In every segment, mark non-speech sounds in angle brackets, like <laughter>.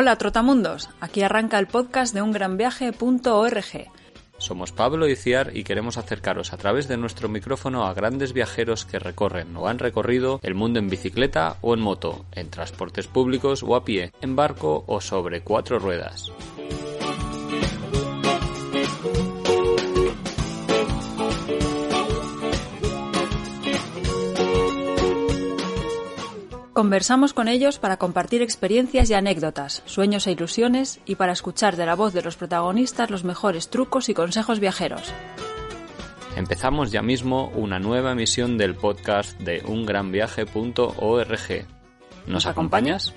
Hola Trotamundos, aquí arranca el podcast de ungranviaje.org. Somos Pablo y Ciar y queremos acercaros a través de nuestro micrófono a grandes viajeros que recorren o han recorrido el mundo en bicicleta o en moto, en transportes públicos o a pie, en barco o sobre cuatro ruedas. Conversamos con ellos para compartir experiencias y anécdotas, sueños e ilusiones y para escuchar de la voz de los protagonistas los mejores trucos y consejos viajeros. Empezamos ya mismo una nueva emisión del podcast de ungranviaje.org. ¿Nos acompañas?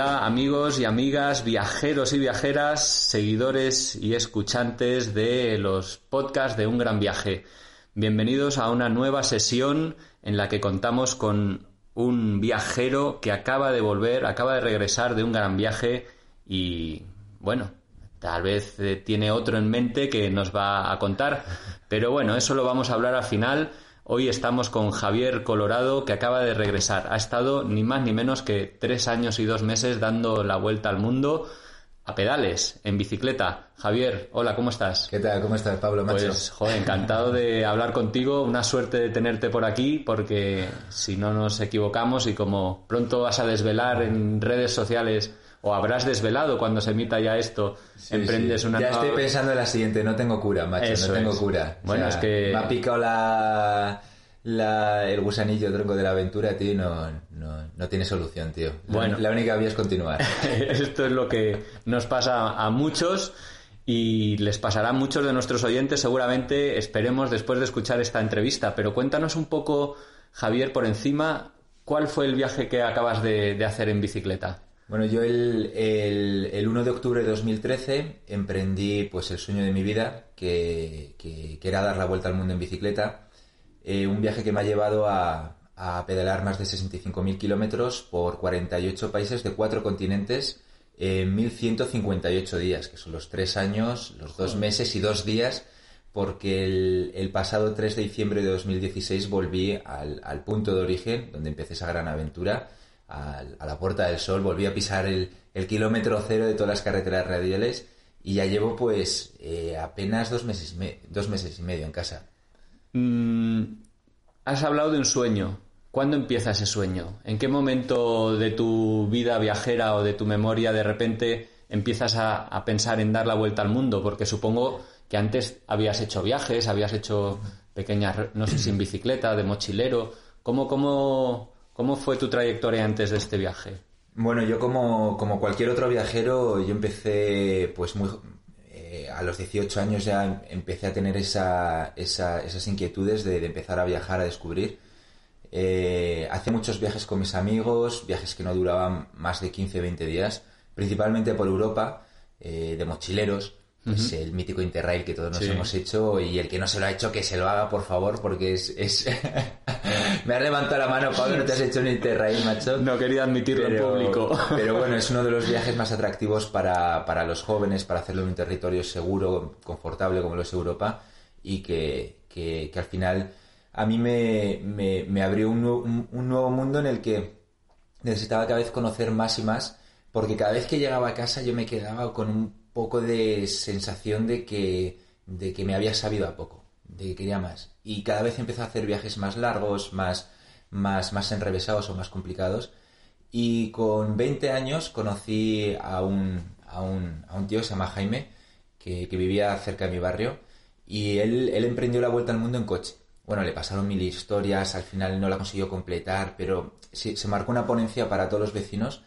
Hola amigos y amigas, viajeros y viajeras, seguidores y escuchantes de los podcasts de Un Gran Viaje. Bienvenidos a una nueva sesión en la que contamos con un viajero que acaba de volver, acaba de regresar de un gran viaje y bueno, tal vez eh, tiene otro en mente que nos va a contar, pero bueno, eso lo vamos a hablar al final. Hoy estamos con Javier Colorado, que acaba de regresar. Ha estado ni más ni menos que tres años y dos meses dando la vuelta al mundo a pedales, en bicicleta. Javier, hola, ¿cómo estás? ¿Qué tal? ¿Cómo estás, Pablo Macho? Pues, joder, encantado de <laughs> hablar contigo. Una suerte de tenerte por aquí, porque si no nos equivocamos y como pronto vas a desvelar en redes sociales o habrás desvelado cuando se emita ya esto, Sí, emprendes sí. una Ya estoy pensando en la siguiente, no tengo cura, macho, Eso no tengo es. cura. Bueno, es que- Me ha picado la, la- el gusanillo tronco de la aventura, tío, no, no, no tiene solución, tío. La- Bueno. La única vía es continuar. <laughs> Esto es lo que nos pasa a muchos y les pasará a muchos de nuestros oyentes seguramente, esperemos después de escuchar esta entrevista. Pero cuéntanos un poco, Javier, por encima, ¿cuál fue el viaje que acabas de, de hacer en bicicleta? Bueno, yo el, el, el 1 de octubre de 2013 emprendí pues el sueño de mi vida, que, que, que era dar la vuelta al mundo en bicicleta. Eh, un viaje que me ha llevado a, a pedalar más de 65.000 kilómetros por 48 países de cuatro continentes en 1.158 días, que son los tres años, los dos meses y dos días, porque el, el pasado 3 de diciembre de 2016 volví al, al punto de origen, donde empecé esa gran aventura, a la Puerta del Sol, volví a pisar el, kilómetro cero de todas las carreteras radiales y ya llevo pues eh, apenas dos meses, me- dos meses y medio en casa. Mm, has hablado de un sueño. ¿Cuándo empieza ese sueño? ¿En qué momento de tu vida viajera o de tu memoria de repente empiezas a, pensar en dar la vuelta al mundo? Porque supongo que antes habías hecho viajes, habías hecho pequeñas, no sé si bicicleta, de mochilero. ¿Cómo, cómo, cómo fue tu trayectoria antes de este viaje? Bueno, yo como, como cualquier otro viajero, yo empecé pues muy... eh, a los 18 años ya em- empecé a tener esa, esa- esas inquietudes de, de empezar a viajar, a descubrir. Eh, hacía muchos viajes con mis amigos, viajes que no duraban más de 15-20 días, principalmente por Europa, eh, de mochileros, pues el mítico Interrail que todos nos Sí. hemos hecho y el que no se lo ha hecho que se lo haga por favor porque es... es... <laughs> Me has levantado la mano, Pablo, no te has hecho un Interrail, macho. No quería admitirlo en público. <laughs> pero bueno, es uno de los viajes más atractivos para, para los jóvenes, para hacerlo en un territorio seguro, confortable como lo es Europa, y que, que- que al final a mí me, me- me abrió un, un- un nuevo mundo en el que necesitaba cada vez conocer más y más, porque cada vez que llegaba a casa yo me quedaba con un poco de sensación de que, de que me había sabido a poco, de que quería más. Y cada vez empecé a hacer viajes más largos, más, más, más enrevesados o más complicados. Y con 20 años conocí a un, a un, a un tío que se llama Jaime, que, que vivía cerca de mi barrio, y él, él emprendió la vuelta al mundo en coche. Bueno, le pasaron mil historias, al final no la consiguió completar, pero sí, se marcó una ponencia para todos los vecinos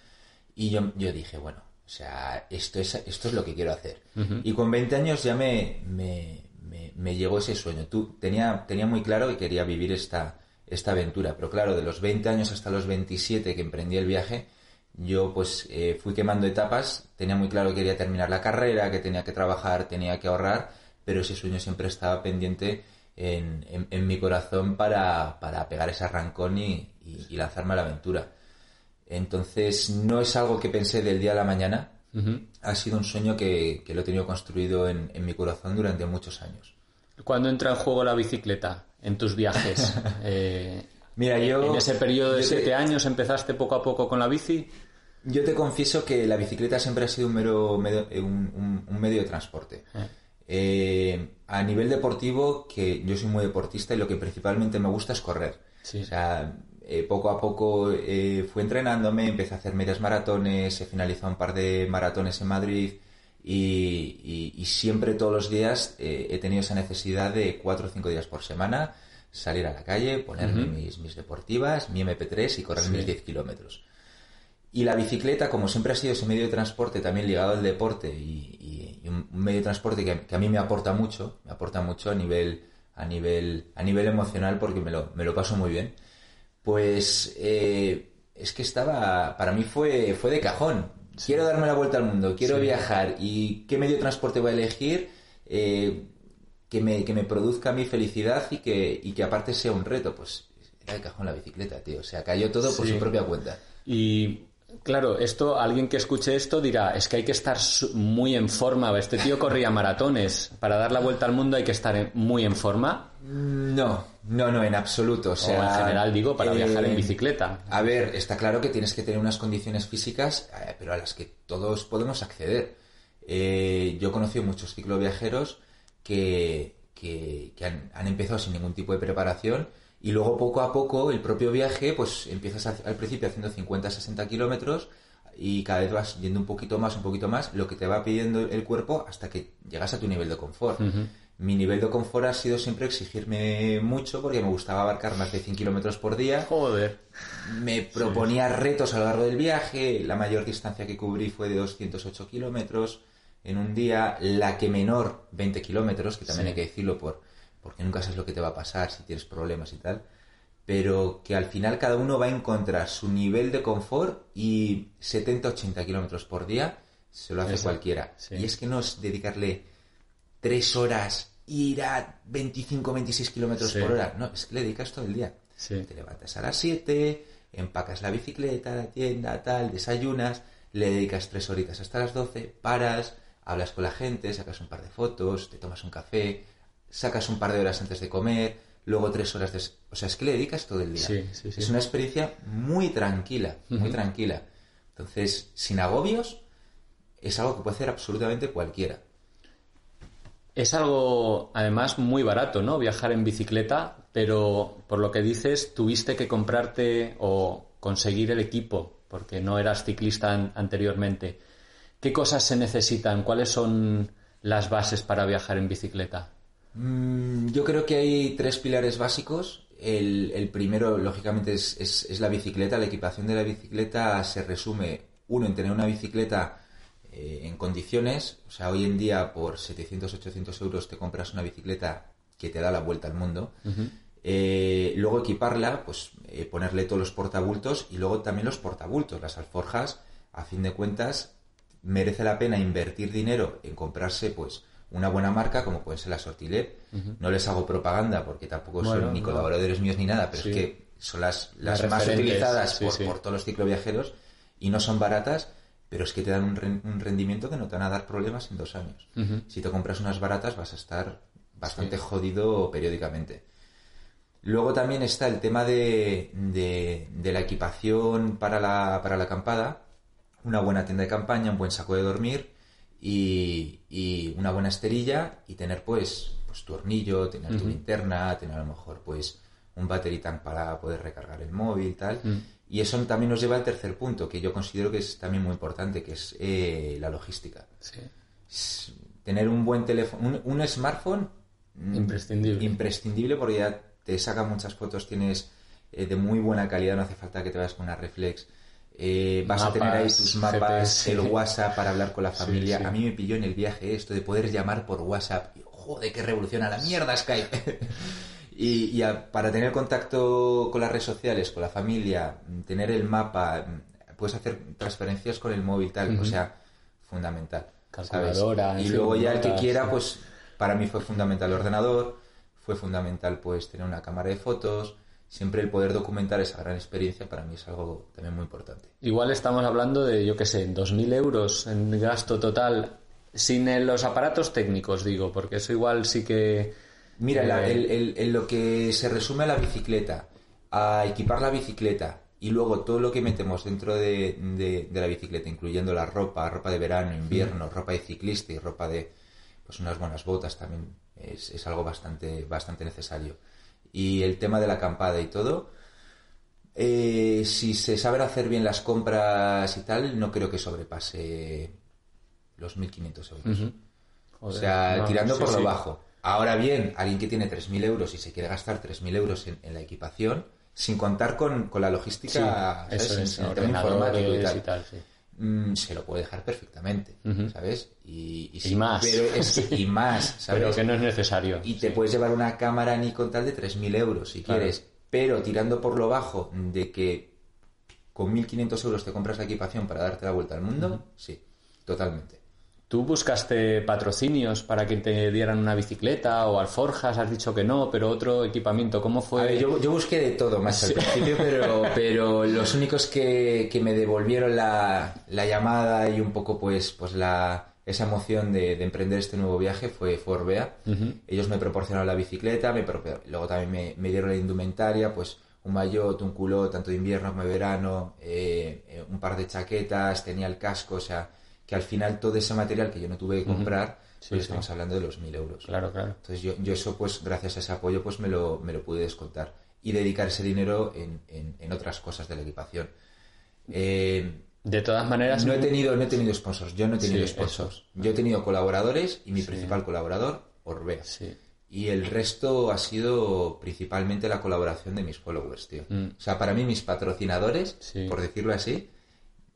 y yo, yo dije, bueno, sea, esto es, esto es lo que quiero hacer. Y con 20 años ya me, me, me, me llegó ese sueño. Tú, tenía, tenía muy claro que quería vivir esta, esta aventura, pero claro, de los 20 años hasta los 27 que emprendí el viaje, yo pues eh, fui quemando etapas, tenía muy claro que quería terminar la carrera, que tenía que trabajar, tenía que ahorrar, pero ese sueño siempre estaba pendiente en, en, mi corazón para, para, pegar ese arrancón y, y, lanzarme a la aventura. Entonces, no es algo que pensé del día a la mañana, ha sido un sueño que, que lo he tenido construido en, en, mi corazón durante muchos años. ¿Cuándo entra en juego la bicicleta en tus viajes? <laughs> eh, Mira, yo... En ese periodo de siete años empezaste poco a poco con la bici. Yo te confieso que la bicicleta siempre ha sido un, mero, medio, un, un, medio de transporte. Eh. Eh, a nivel deportivo, que yo soy muy deportista y lo que principalmente me gusta es correr. O sea, eh, poco a poco eh, fui entrenándome, empecé a hacer medias maratones, he finalizado un par de maratones en Madrid y, siempre todos los días he tenido esa necesidad de cuatro o cinco días por semana salir a la calle, ponerme mis, mis, deportivas, mi MP3 y correr mis 10 kilómetros. Y la bicicleta, como siempre ha sido ese medio de transporte también ligado al deporte y, un, medio de transporte que, a mí me aporta mucho, me aporta mucho a nivel, a nivel, a nivel emocional porque me lo, me lo paso muy bien, pues eh, es que estaba, para mí fue, fue de cajón. Quiero darme la vuelta al mundo, quiero viajar y qué medio de transporte voy a elegir eh, que, me, que me produzca mi felicidad y que, y que aparte sea un reto. Pues era de cajón la bicicleta, tío. O sea, cayó todo por su propia cuenta. Y Claro, esto, alguien que escuche esto dirá, es que hay que estar muy en forma. Este tío corría <laughs> maratones. Para dar la vuelta al mundo hay que estar muy en forma. No, no, no, en absoluto. O, sea, en general digo, para viajar en eh, bicicleta. A ver, está claro que tienes que tener unas condiciones físicas, eh, pero a las que todos podemos acceder. Eh, yo he conocido muchos cicloviajeros que, que, han, han empezado sin ningún tipo de preparación y luego poco a poco el propio viaje, pues empiezas al principio haciendo 50, 60 kilómetros y cada vez vas yendo un poquito más, un poquito más, lo que te va pidiendo el cuerpo hasta que llegas a tu nivel de confort. Mi nivel de confort ha sido siempre exigirme mucho porque me gustaba abarcar más de 100 kilómetros por día. Joder. Me proponía retos a lo largo del viaje. La mayor distancia que cubrí fue de 208 kilómetros en un día. La que menor, 20 kilómetros, que también hay que decirlo por, porque nunca sabes lo que te va a pasar si tienes problemas y tal, pero que al final cada uno va a encontrar su nivel de confort y 70-80 kilómetros por día se lo hace cualquiera. Y es que no es dedicarle tres horas ir a 25-26 kilómetros por hora, no, es que le dedicas todo el día. Te levantas a las 7, empacas la bicicleta, la tienda, tal, desayunas, le dedicas tres horitas hasta las 12, paras, hablas con la gente, sacas un par de fotos, te tomas un café, sacas un par de horas antes de comer, luego tres horas de... O sea, es que le dedicas todo el día. Es una experiencia muy tranquila, muy tranquila. Entonces, sin agobios, es algo que puede hacer absolutamente cualquiera. Es algo, además, muy barato, ¿no? Viajar en bicicleta, pero por lo que dices, tuviste que comprarte o conseguir el equipo, porque no eras ciclista anteriormente. ¿Qué cosas se necesitan? ¿Cuáles son las bases para viajar en bicicleta? Mm, yo creo que hay tres pilares básicos. El, primero, lógicamente, es, la bicicleta. La equipación de la bicicleta se resume, uno, en tener una bicicleta eh, en condiciones. O sea, hoy en día por 700, 800 euros te compras una bicicleta que te da la vuelta al mundo. Eh, luego equiparla, pues eh, ponerle todos los portabultos y luego también los portabultos, las alforjas. A fin de cuentas, merece la pena invertir dinero en comprarse, pues, una buena marca como puede ser la Sortilet. No les hago propaganda porque tampoco son ni colaboradores míos ni nada, pero es que son las, las, más utilizadas por, todos los cicloviajeros y no son baratas, pero es que te dan un, rendimiento que no te van a dar problemas en dos años. Si te compras unas baratas vas a estar bastante jodido periódicamente. Luego también está el tema de, de, la equipación para la, para la acampada, una buena tienda de campaña, un buen saco de dormir y, una buena esterilla y tener pues, pues tu hornillo, tener tu linterna, tener a lo mejor pues un battery tank para poder recargar el móvil tal. Mm. Y eso también nos lleva al tercer punto, que yo considero que es también muy importante, que es eh, la logística. Tener un buen teléfono, un, smartphone mm, imprescindible. imprescindible porque ya te saca muchas fotos, tienes eh, de muy buena calidad, no hace falta que te vayas con una reflex eh, vas a tener ahí tus mapas, el WhatsApp para hablar con la familia. A mí me pilló en el viaje esto de poder llamar por WhatsApp. Joder, qué revoluciona la mierda Skype. Y, para tener contacto con las redes sociales, con la familia, tener el mapa, puedes hacer transferencias con el móvil, tal. O sea, fundamental. Calculadora. Y luego ya el que quiera, pues para mí fue fundamental el ordenador, fue fundamental pues tener una cámara de fotos, siempre el poder documentar esa gran experiencia para mí es algo también muy importante. Igual estamos hablando de, yo qué sé, 2.000 euros en gasto total sin los aparatos técnicos, digo, porque eso igual sí que... Mira, en lo que se resume a la bicicleta, a equipar la bicicleta y luego todo lo que metemos dentro de, la bicicleta, incluyendo la ropa, ropa de verano, invierno, ropa de ciclista y ropa de pues unas buenas botas también es, algo bastante, bastante necesario. Y el tema de la acampada y todo, eh, si se saben hacer bien las compras y tal, no creo que sobrepase los 1.500 euros. o sea, tirando por lo bajo. Ahora bien, alguien que tiene 3.000 euros y se quiere gastar 3.000 euros en, la equipación, sin contar con, la logística, ¿sabes? en, el informático y tal, mm, se lo puede dejar perfectamente, ¿sabes? Y, más. Pero y más, <laughs> ¿sabes? Pero que no es necesario. Y te puedes llevar una cámara Nikon tal de 3.000 euros si quieres, pero tirando por lo bajo de que con 1.500 euros te compras la equipación para darte la vuelta al mundo, sí, totalmente. ¿Tú buscaste patrocinios para que te dieran una bicicleta o alforjas? Has dicho que no, pero otro equipamiento, ¿cómo fue? yo, busqué de todo más al principio, pero, <laughs> pero los únicos que, me devolvieron la, llamada y un poco pues, pues la, esa emoción de, emprender este nuevo viaje fue Forbea. Ellos me proporcionaron la bicicleta, me, luego también me, dieron la indumentaria, pues un maillot, un culot, tanto de invierno como de verano, eh, eh, un par de chaquetas, tenía el casco, o sea que al final todo ese material que yo no tuve que comprar, pues estamos hablando de los mil euros. Claro, claro. Entonces yo, yo, eso, pues gracias a ese apoyo, pues me lo, me lo pude descontar y dedicar ese dinero en, en, otras cosas de la equipación. Eh, de todas maneras... No he tenido, no he tenido sponsors, yo no he tenido sponsors. Yo he tenido colaboradores y mi principal colaborador, Orbea. Y el resto ha sido principalmente la colaboración de mis followers, tío. Mm. O sea, para mí mis patrocinadores, por decirlo así,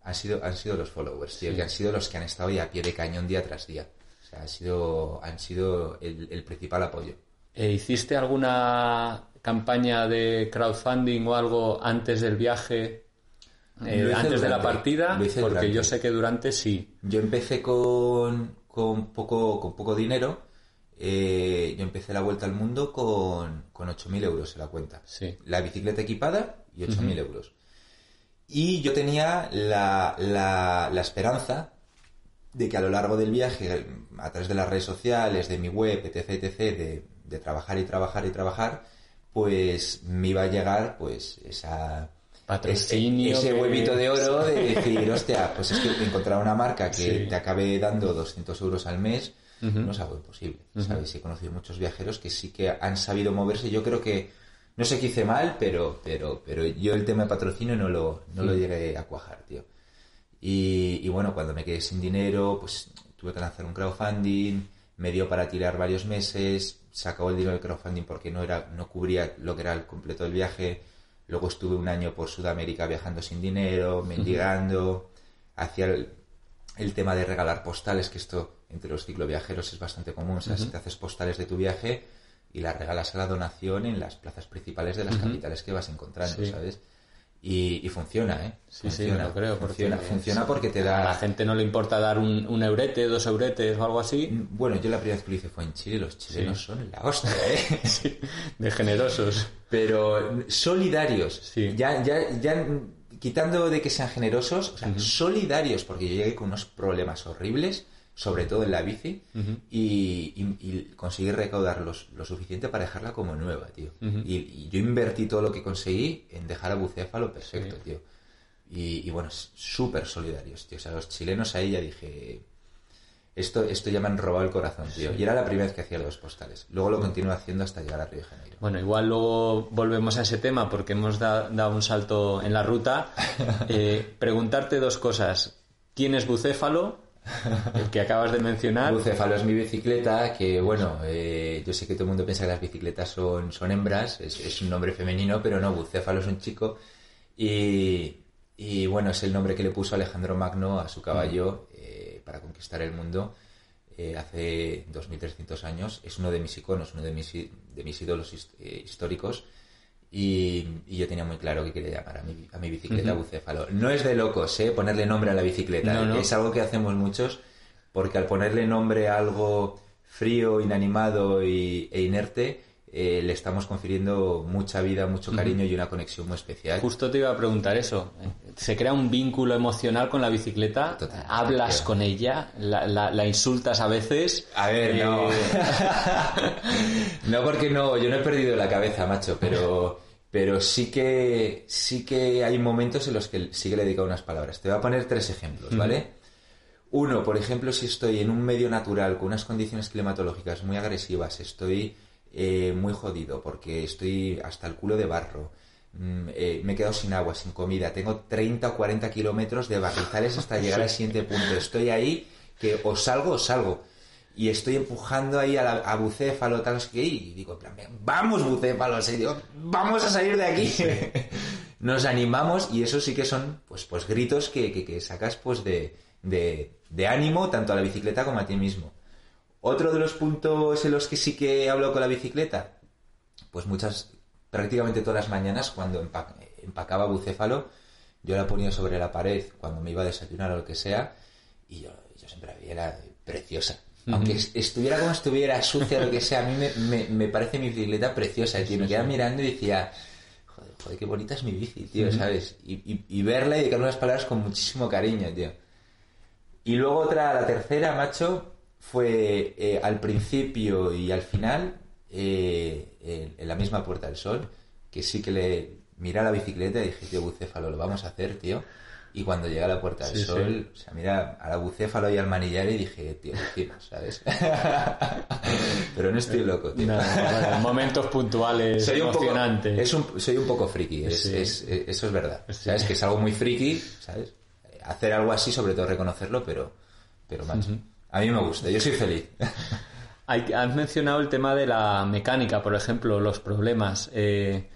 han sido, han sido los followers, que han sido los que han estado ahí a pie de cañón día tras día. O sea, han sido, han sido el, principal apoyo. ¿E ¿Hiciste alguna campaña de crowdfunding o algo antes del viaje? Eh, antes de la partida, porque yo sé que durante sí. Yo empecé con, con, poco, con poco dinero. Eh, yo empecé la vuelta al mundo con, con 8.000 euros en la cuenta. Sí. La bicicleta equipada y 8.000 euros. Y yo tenía la, la, esperanza de que a lo largo del viaje, a través de las redes sociales, de mi web, etc., etc., de, de trabajar y trabajar y trabajar, pues me iba a llegar pues esa patrocinio ese, huevito de oro <laughs> de decir hostia pues es que encontrar una marca que te acabe dando 200 euros al mes no es algo imposible sabes he conocido muchos viajeros que sí que han sabido moverse yo creo que no sé qué hice mal, pero, pero, pero yo el tema de patrocinio no lo, no lo llegué a cuajar, tío. Y, y, bueno, cuando me quedé sin dinero, pues tuve que lanzar un crowdfunding, me dio para tirar varios meses, se acabó el dinero del crowdfunding porque no, era, no cubría lo que era el completo del viaje. Luego estuve un año por Sudamérica viajando sin dinero, mendigando, hacía el, tema de regalar postales, que esto entre los cicloviajeros es bastante común. O sea, si te haces postales de tu viaje, y la regalas a la donación en las plazas principales de las capitales que vas encontrando, ¿sabes? Y, funciona, ¿eh? Sí, sí, lo creo. Funciona, porque funciona porque te da... A la gente no le importa dar un, un, eurete, dos euretes o algo así. Mm, bueno, yo la primera vez que lo hice fue en Chile, los chilenos son la hostia, ¿eh? <laughs> de generosos. Pero solidarios. Sí. Ya, ya, ya quitando de que sean generosos, o sea, solidarios, porque yo llegué con unos problemas horribles sobre todo en la bici, y, conseguir recaudar lo suficiente para dejarla como nueva, tío. y, yo invertí todo lo que conseguí en dejar a Bucéfalo perfecto, tío. Y, bueno, súper solidarios, tío. O sea, los chilenos ahí ya dije, esto, esto ya me han robado el corazón, tío. Y era la primera vez que hacía los postales. Luego lo continué haciendo hasta llegar a Río de Janeiro. Bueno, igual luego volvemos a ese tema porque hemos dado un salto en la ruta. <laughs> Eh, preguntarte dos cosas. ¿Quién es Bucéfalo? <laughs> el que acabas de mencionar. Bucéfalo es mi bicicleta, que bueno, eh, yo sé que todo el mundo piensa que las bicicletas son, son hembras, es, un nombre femenino, pero no, Bucéfalo es un chico. Y, y, bueno, es el nombre que le puso Alejandro Magno a su caballo eh, para conquistar el mundo eh, hace 2300 años. Es uno de mis iconos, uno de mis, de mis ídolos históricos y, yo tenía muy claro que quería llamar a mi, a mi bicicleta bucéfalo. No es de locos, ¿eh? Ponerle nombre a la bicicleta. Es algo que hacemos muchos porque al ponerle nombre a algo frío, inanimado y, e inerte, eh, le estamos confiriendo mucha vida, mucho cariño y una conexión muy especial. Justo te iba a preguntar eso. ¿Se crea un vínculo emocional con la bicicleta? ¿Hablas con ella? ¿La, la- la insultas a veces? A ver, no. Eh, <laughs> no porque no, yo no he perdido la cabeza, macho, pero, <laughs> pero sí que sí que hay momentos en los que sí que le he dedicado unas palabras. Te voy a poner tres ejemplos, ¿vale? Uno, por ejemplo, si estoy en un medio natural con unas condiciones climatológicas muy agresivas, estoy eh, muy jodido porque estoy hasta el culo de barro, mm, eh, me he quedado sin agua, sin comida, tengo 30 o 40 kilómetros de barrizales hasta llegar al siguiente punto. Estoy ahí que o salgo o salgo. Y estoy empujando ahí a, la, a Bucéfalo, tal, qué, y digo, en plan, vamos Bucéfalo, y digo, vamos a salir de aquí. <laughs> Nos animamos y eso sí que son, pues, pues gritos que, que- que sacas, pues, de, de, de ánimo tanto a la bicicleta como a ti mismo. Otro de los puntos en los que sí que hablo con la bicicleta, pues muchas, prácticamente todas las mañanas cuando empa- empacaba bucéfalo, yo la ponía sobre la pared cuando me iba a desayunar o lo que sea, y yo, yo siempre la veía era preciosa. Aunque es- estuviera como estuviera, sucia, lo que sea, a mí me, me- me parece mi bicicleta preciosa, tío. Me quedaba mirando y decía, joder, joder, qué bonita es mi bici, tío, ¿sabes? Y, y- y verla y dedicarle unas palabras con muchísimo cariño, tío. Y luego otra, la tercera, macho, fue eh, al principio y al final, eh, en, en la misma Puerta del Sol, que sí que le miré a la bicicleta y dije, tío, bucéfalo, lo vamos a hacer, tío. Y cuando llegué a la Puerta del Sí, Sol, o sea, mira a la bucéfalo y al manillar y dije, tío, encima, ¿sabes? <laughs> Pero no estoy loco, tío. no, bueno, momentos puntuales, Soy un, poco, emocionantes. es un- soy un poco friki, es- Sí. es- es- eso es verdad. Sí. ¿Sabes? Que es algo muy friki, ¿sabes? Hacer algo así, sobre todo reconocerlo, pero, pero macho, a mí me gusta, yo soy feliz. Has mencionado el tema de la mecánica, por ejemplo, los problemas. Eh,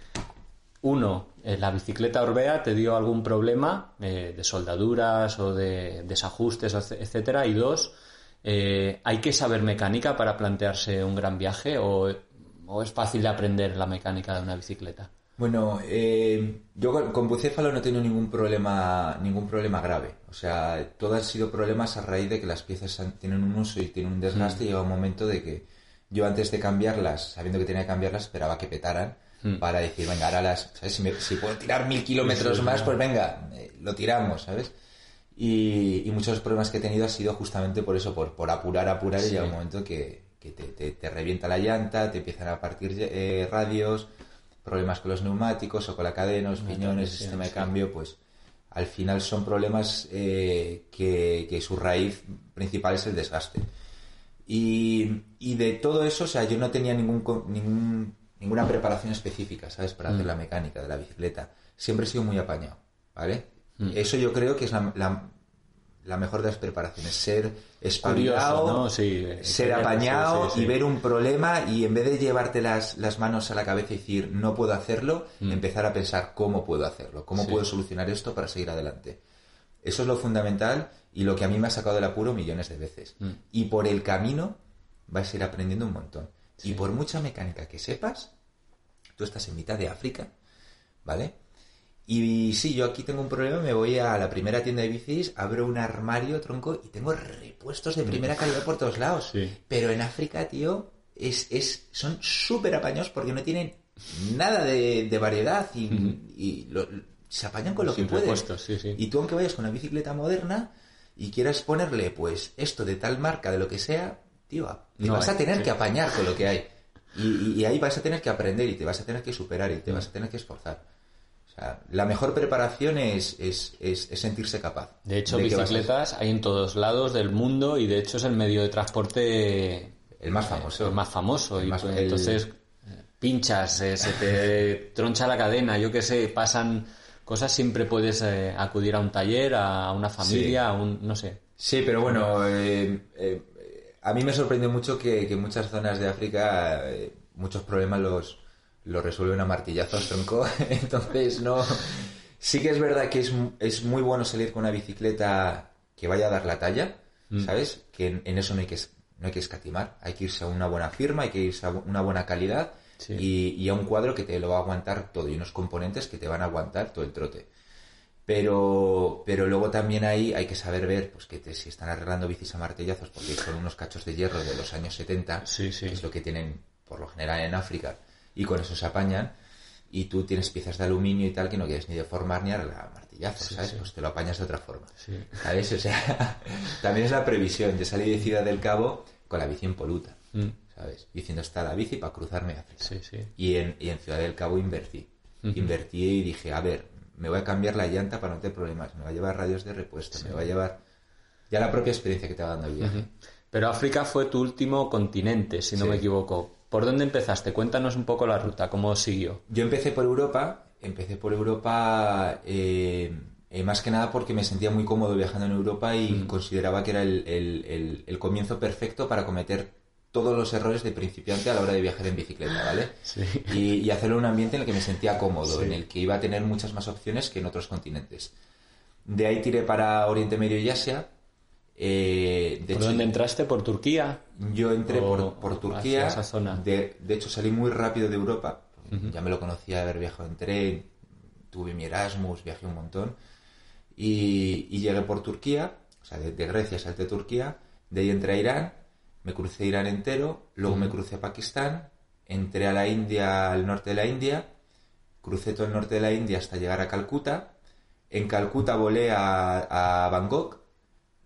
uno, eh, la bicicleta Orbea te dio algún problema eh, de soldaduras o de desajustes, etcétera. Y dos, eh, ¿hay que saber mecánica para plantearse un gran viaje o, o es fácil de aprender la mecánica de una bicicleta? Bueno, eh, yo con, bucéfalo no he tenido ningún problema, ningún problema grave. O sea, todo han sido problemas a raíz de que las piezas tienen un uso y tienen un desgaste y llega un momento de que yo antes de cambiarlas, sabiendo que tenía que cambiarlas, esperaba que petaran para decir, venga, ahora las, ¿sabes? Si, me- si puedo tirar mil kilómetros más, pues venga, eh, lo tiramos, ¿sabes? Y, y muchos de los problemas que he tenido ha sido justamente por eso, por, por apurar, apurar y llega un momento que, que te, te- te revienta la llanta, te empiezan a partir eh, radios, problemas con los neumáticos o con la cadena, los piñones, el sistema de cambio, pues al final son problemas eh, que, que su raíz principal es el desgaste. Y, y de todo eso, o sea, yo no tenía ningún, ningún- ninguna preparación específica, ¿sabes? Para hacer la mecánica de la bicicleta. Siempre he sido muy apañado, ¿vale? Eso yo creo que es la, la- la mejor de las preparaciones, ser espabilado, Curioso, ¿no? Sí, ser apañado sí, sí. y ver un problema y en vez de llevarte las, las manos a la cabeza y decir no puedo hacerlo, empezar a pensar cómo puedo hacerlo, cómo Mm. Puedo solucionar esto para seguir adelante. Eso es lo fundamental y lo que a mí me ha sacado del apuro millones de veces. Mm. Y por el camino vas a ir aprendiendo un montón. Y por mucha mecánica que sepas, tú estás en mitad de África, ¿vale? Y sí, yo aquí tengo un problema, me voy a la primera tienda de bicis, abro un armario, tronco, y tengo repuestos de primera <laughs> calidad por todos lados. Sí. Pero en África, tío, es, es, son súper apañados porque no tienen nada de, de variedad y, y lo- se apañan con lo Sin que pueden. sí, sí. Y tú aunque vayas con una bicicleta moderna y quieras ponerle, pues, esto de tal marca, de lo que sea, tío, te No vas a tener sí. que apañar con lo que hay. Y, y- y ahí vas a tener que aprender y te vas a tener que superar y te vas a tener que esforzar. O sea, la mejor preparación es, es, es- es sentirse capaz. De hecho, bicicletas hay en todos lados del mundo y de hecho es el medio de transporte El más famoso. el más famoso. El y más- pues, el- entonces pinchas, eh, se te <laughs> troncha la cadena, yo qué sé, pasan cosas, siempre puedes eh, acudir a un taller, a una familia, a un, no sé. Sí, pero bueno, eh, a mí me sorprende mucho que, que en muchas zonas de África eh, muchos problemas los, los resuelven a martillazos, tronco. <laughs> Entonces, no. Sí que es verdad que es, es muy bueno salir con una bicicleta que vaya a dar la talla, ¿sabes? Que en, en eso no hay que, no hay que escatimar. Hay que irse a una buena firma, hay que irse a una buena calidad Sí. y, y a un cuadro que te lo va a aguantar todo y unos componentes que te van a aguantar todo el trote. Pero, pero luego también ahí hay que saber ver pues que te- si están arreglando bicis a martillazos porque son unos cachos de hierro de los años 70, Sí, sí. que es lo que tienen por lo general en África, y con eso se apañan y tú tienes piezas de aluminio y tal que no quieres ni deformar ni arreglar martillazos, ¿sabes? Pues te lo apañas de otra forma, ¿sabes? O sea, <laughs> también es la previsión. de salir de Ciudad del Cabo con la bici impoluta, mm. ¿sabes? Diciendo, está la bici para cruzarme África. Y, en, y en Ciudad del Cabo invertí. Invertí y dije, a ver, me voy a cambiar la llanta para no tener problemas, me va a llevar radios de repuesto, me va a llevar... Ya la propia experiencia que te va dando el viaje. Pero África fue tu último continente, si no me equivoco. ¿Por dónde empezaste? Cuéntanos un poco la ruta, cómo siguió. Yo empecé por Europa, empecé por Europa eh, eh, más que nada porque me sentía muy cómodo viajando en Europa y consideraba que era el, comienzo perfecto para cometer todos los errores de principiante a la hora de viajar en bicicleta, ¿vale? Y, hacerlo en un ambiente en el que me sentía cómodo, en el que iba a tener muchas más opciones que en otros continentes. De ahí tiré para Oriente Medio y Asia, eh, ¿Por dónde entraste? ¿Por Turquía? Yo entré por, Turquía. Esa zona? De, hecho, salí muy rápido de Europa. Ya me lo conocía de haber viajado en tren, tuve mi Erasmus, viajé un montón. Y, llegué por Turquía, o sea, de, Grecia salté a Turquía, de ahí entré a Irán, me crucé Irán entero, luego me crucé a Pakistán, entré a la India, al norte de la India, crucé todo el norte de la India hasta llegar a Calcuta. En Calcuta volé a, a Bangkok,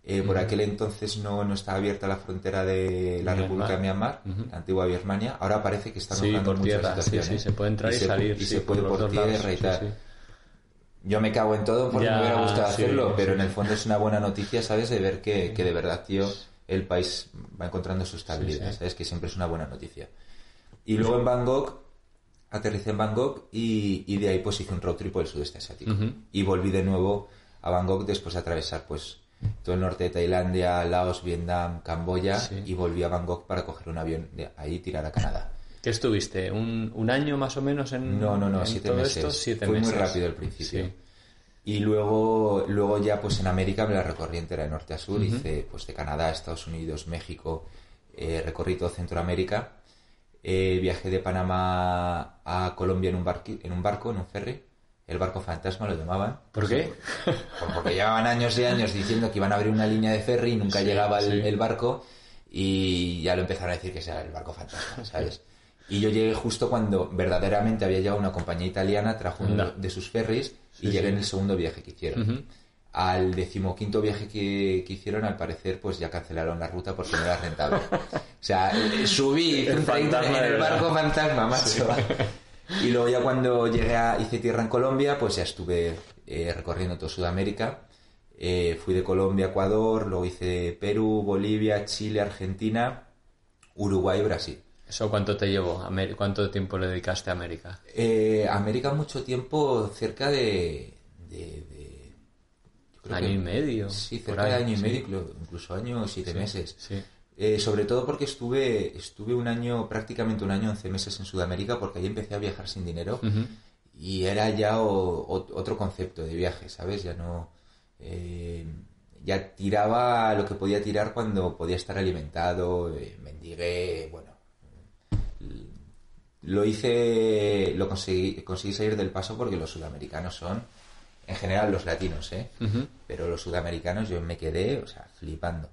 eh, por aquel entonces no, no estaba abierta la frontera de la República de Myanmar, la antigua Birmania. Ahora parece que están sí, por tierra, sí, sí, se puede entrar y, salir. Y se puede por, tierra y tal. Yo me cago en todo porque me hubiera gustado hacerlo, pero en el fondo es una buena noticia, ¿sabes? De ver que, que de verdad, tío, el país va encontrando su estabilidad, ¿sabes? Que siempre es una buena noticia. Y luego en Bangkok, aterricé en Bangkok y, y de ahí pues hice un road trip por el sudeste asiático. Y volví de nuevo a Bangkok después de atravesar pues todo el norte de Tailandia, Laos, Vietnam, Camboya y volví a Bangkok para coger un avión de ahí y tirar a Canadá. ¿Qué estuviste? ¿Un, año más o menos en No, no, no, siete meses. Fue muy rápido al principio. Y luego, luego ya pues en América me la recorrí entera de norte a sur. Hice pues de Canadá, Estados Unidos, México, eh, recorrí todo Centroamérica. Eh, viajé de Panamá a Colombia en un, en un barco, en un ferry el barco fantasma lo llamaban. ¿Por qué? Pues porque llevaban años y años diciendo que iban a abrir una línea de ferry y nunca llegaba el, barco y ya lo empezaron a decir que era el barco fantasma, <laughs> ¿sabes? Y yo llegué justo cuando verdaderamente había llegado una compañía italiana, trajo uno de sus ferries y llegué en el segundo viaje que hicieron. Al decimoquinto viaje que, hicieron, al parecer, pues ya cancelaron la ruta porque no era rentable. <laughs> o sea, subí en el barco fantasma, macho. Y luego ya cuando llegué a, hice tierra en Colombia, pues ya estuve eh, recorriendo todo Sudamérica. Eh, fui de Colombia a Ecuador, luego hice Perú, Bolivia, Chile, Argentina, Uruguay y Brasil. ¿Eso cuánto te llevó? ¿Cuánto tiempo le dedicaste a América? Eh, América mucho tiempo, cerca de... año y medio. Sí, cerca de año y medio, incluso año siete meses. Sí. Eh, sobre todo porque estuve, estuve un año, prácticamente un año, 11 meses en Sudamérica, porque ahí empecé a viajar sin dinero y era ya otro concepto de viaje, ¿sabes? Ya no. Eh, ya tiraba lo que podía tirar cuando podía estar alimentado, eh, mendigué, bueno. Lo hice, lo conseguí, conseguí salir del paso porque los sudamericanos son, en general los latinos, ¿eh? Pero los sudamericanos yo me quedé, o sea, flipando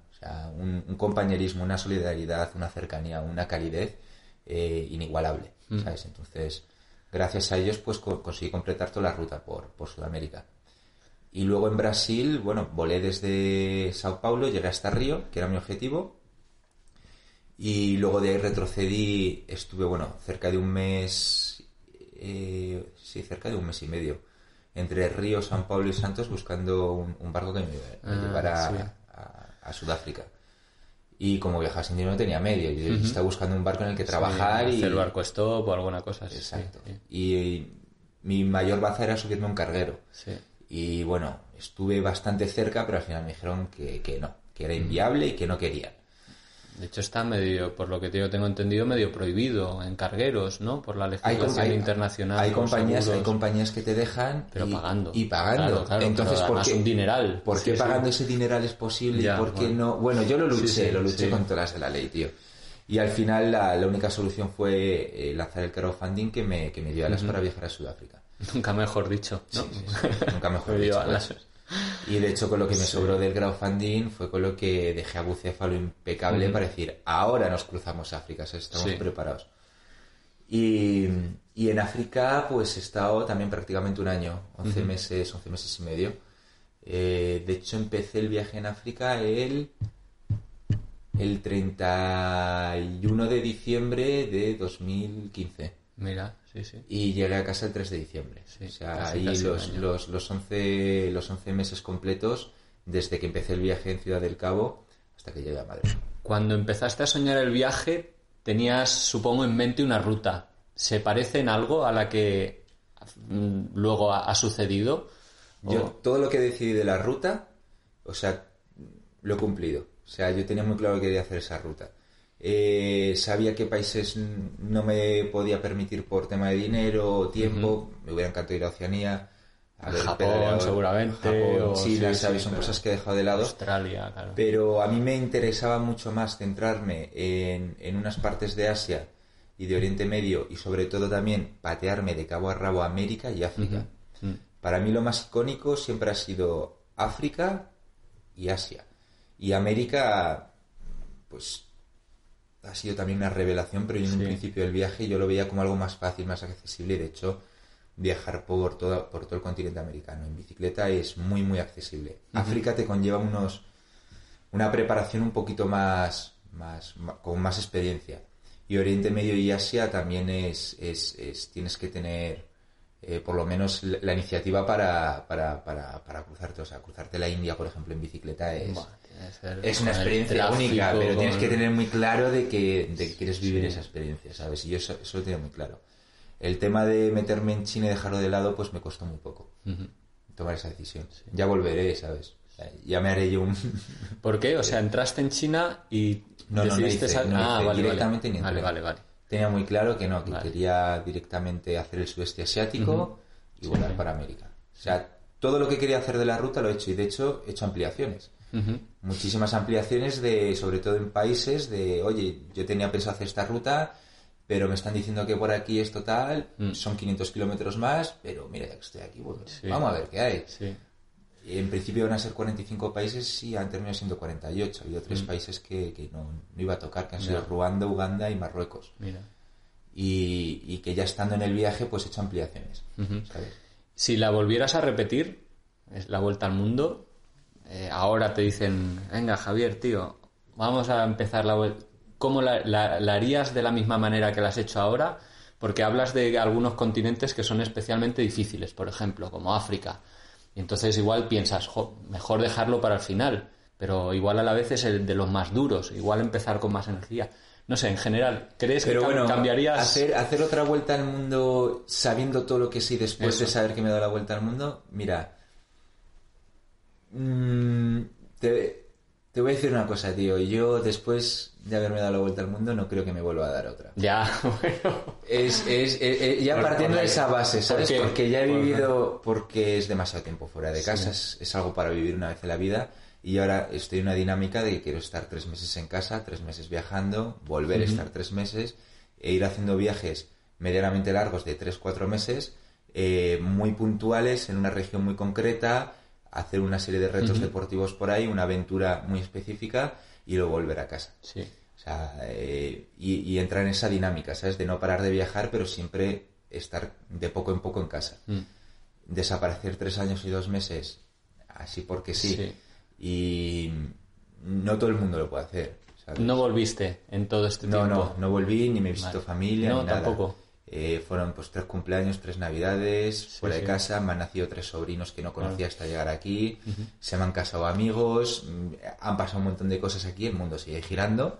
un, compañerismo, una solidaridad, una cercanía, una calidez eh, inigualable, mm. ¿sabes? Entonces, gracias a ellos, pues conseguí completar toda la ruta por, por Sudamérica. Y luego en Brasil, bueno, volé desde Sao Paulo, llegué hasta Río, que era mi objetivo. Y luego de ahí retrocedí, estuve, bueno, cerca de un mes, eh, sí, cerca de un mes y medio, entre Río, Sao Paulo y Santos buscando un, barco que me, ah, llevara a Sudáfrica. Y como viajaba sin dinero no tenía medio. Yo estaba buscando un barco en el que trabajar y... Hacer barco stop o alguna cosa así. Exacto. Y, mi mayor baza era subirme un carguero. Y bueno, estuve bastante cerca, pero al final me dijeron que, que no, que era inviable y que no quería. De hecho está medio, por lo que yo tengo entendido, medio prohibido en cargueros, ¿no? Por la legislación internacional. Hay compañías, hay compañías que te dejan pero pagando. Y pagando. Entonces, ¿por qué, un dineral. ¿Por qué pagando ese dineral es posible y por qué no? Bueno, yo lo luché, lo luché con todas las de la ley, tío. Y al final la, única solución fue eh, lanzar el crowdfunding que me, que me dio alas para viajar a Sudáfrica. Nunca mejor dicho, ¿no? Nunca mejor <laughs> dicho. Y de hecho con lo que me sobró del crowdfunding fue con lo que dejé a Bucéfalo impecable para decir, ahora nos cruzamos África, estamos preparados. Y, y en África, pues he estado también prácticamente un año, 11 meses, 11 meses y medio. Eh, de hecho, empecé el viaje en África el, el 31 de diciembre de 2015. Mira, sí, sí. Y llegué a casa el 3 de diciembre. Sí, o sea, casi, ahí casi los, los, los, 11, los 11 meses completos desde que empecé el viaje en Ciudad del Cabo hasta que llegué a Madrid. Cuando empezaste a soñar el viaje, tenías, supongo, en mente una ruta. ¿Se parece en algo a la que mm, luego ha, sucedido? Yo todo lo que decidí de la ruta, o sea, lo he cumplido. O sea, yo tenía muy claro que quería hacer esa ruta. Eh, sabía qué países no me podía permitir por tema de dinero o tiempo. Me hubiera encantado ir a Oceanía. A A ver, Japón, pedaleado. seguramente, Japón, o- China, sí, ¿sabes? sí, Son cosas que he dejado de lado. Australia, claro. Pero a mí me interesaba mucho más centrarme en, en unas partes de Asia y de Oriente Medio y sobre todo también patearme de cabo a rabo a América y África. Mm. Para mí lo más icónico siempre ha sido África y Asia. Y América, pues, ha sido también una revelación, pero yo en Sí. un principio del viaje yo lo veía como algo más fácil, más accesible. De hecho, viajar por todo, por todo el continente americano en bicicleta es muy, muy accesible. África te conlleva unos, una preparación un poquito más, más, con más experiencia. Y Oriente Medio y Asia también es, es, es- tienes que tener eh, por lo menos la, la iniciativa para, para, para, para cruzarte. O sea, cruzarte la India, por ejemplo, en bicicleta es, es una experiencia tráfico, única, pero tienes que tener muy claro de que, de que quieres vivir Sí. esa experiencia, ¿sabes? Y yo eso, eso lo tenía muy claro. El tema de meterme en China y dejarlo de lado, pues me costó muy poco tomar esa decisión. Ya volveré, ¿sabes? Ya me haré yo un... <laughs> ¿Por qué? O sea, entraste en China y No, no, no decidiste hice, no ah, hice, vale, directamente vale. ni. Vale, vale, vale. Tenía muy claro que no, que Vale. quería directamente hacer el sudeste asiático y volar Sí. para América. O sea, todo lo que quería hacer de la ruta lo he hecho y de hecho he hecho ampliaciones. Muchísimas ampliaciones de, sobre todo en países de, oye, yo tenía pensado hacer esta ruta, pero me están diciendo que por aquí es total, Mm. son 500 kilómetros más, pero mira, ya que estoy aquí, bueno, Sí. vamos a ver qué hay. Sí. En principio van a ser 45 países y han terminado siendo 48. Ha habido Mm. tres países que, que no, no iba a tocar, que han sido Ruanda, Uganda y Marruecos. Mira. Y, y que ya estando en el viaje, pues he hecho ampliaciones. Si la volvieras a repetir, es la vuelta al mundo, eh, ahora te dicen, venga Javier, tío, vamos a empezar la vuelta. ¿Cómo la, la- la harías de la misma manera que la has hecho ahora? Porque hablas de algunos continentes que son especialmente difíciles, por ejemplo, como África. Y entonces igual piensas, "Jo, mejor dejarlo para el final, pero igual a la vez es el de los más duros, igual empezar con más energía. No sé, en general, ¿crees Pero que bueno, cambiarías? hacer, hacer otra vuelta al mundo sabiendo todo lo que y después Eso. de saber que me he dado la vuelta al mundo, mira, mm, te, te voy a decir una cosa, tío. Yo después de haberme dado la vuelta al mundo no creo que me vuelva a dar otra. Ya, <laughs> bueno. Es, es, es- es- ya partiendo de esa base, ¿sabes? Porque ya he vivido, porque es demasiado tiempo fuera de casa, es, es algo para vivir una vez en la vida y ahora estoy en una dinámica de que quiero estar tres meses en casa, tres meses viajando, volver a estar tres meses e ir haciendo viajes medianamente largos de tres, cuatro meses, eh, muy puntuales en una región muy concreta, hacer una serie de retos deportivos por ahí, una aventura muy específica y luego volver a casa. Sí. O sea, eh, y, y entrar en esa dinámica, ¿sabes? De no parar de viajar, pero siempre estar de poco en poco en casa. Mm. Desaparecer tres años y dos meses, así porque sí. Sí. Y no todo el mundo lo puede hacer. ¿sabes? No volviste en todo este no, tiempo. no, no volví, ni me visitó Vale. familia, No, ni nada. tampoco. Eh, fueron pues tres cumpleaños, tres navidades, fuera sí. de casa, me han nacido tres sobrinos que no conocía hasta llegar aquí, se me han casado amigos, mm, han pasado un montón de cosas aquí, el mundo sigue girando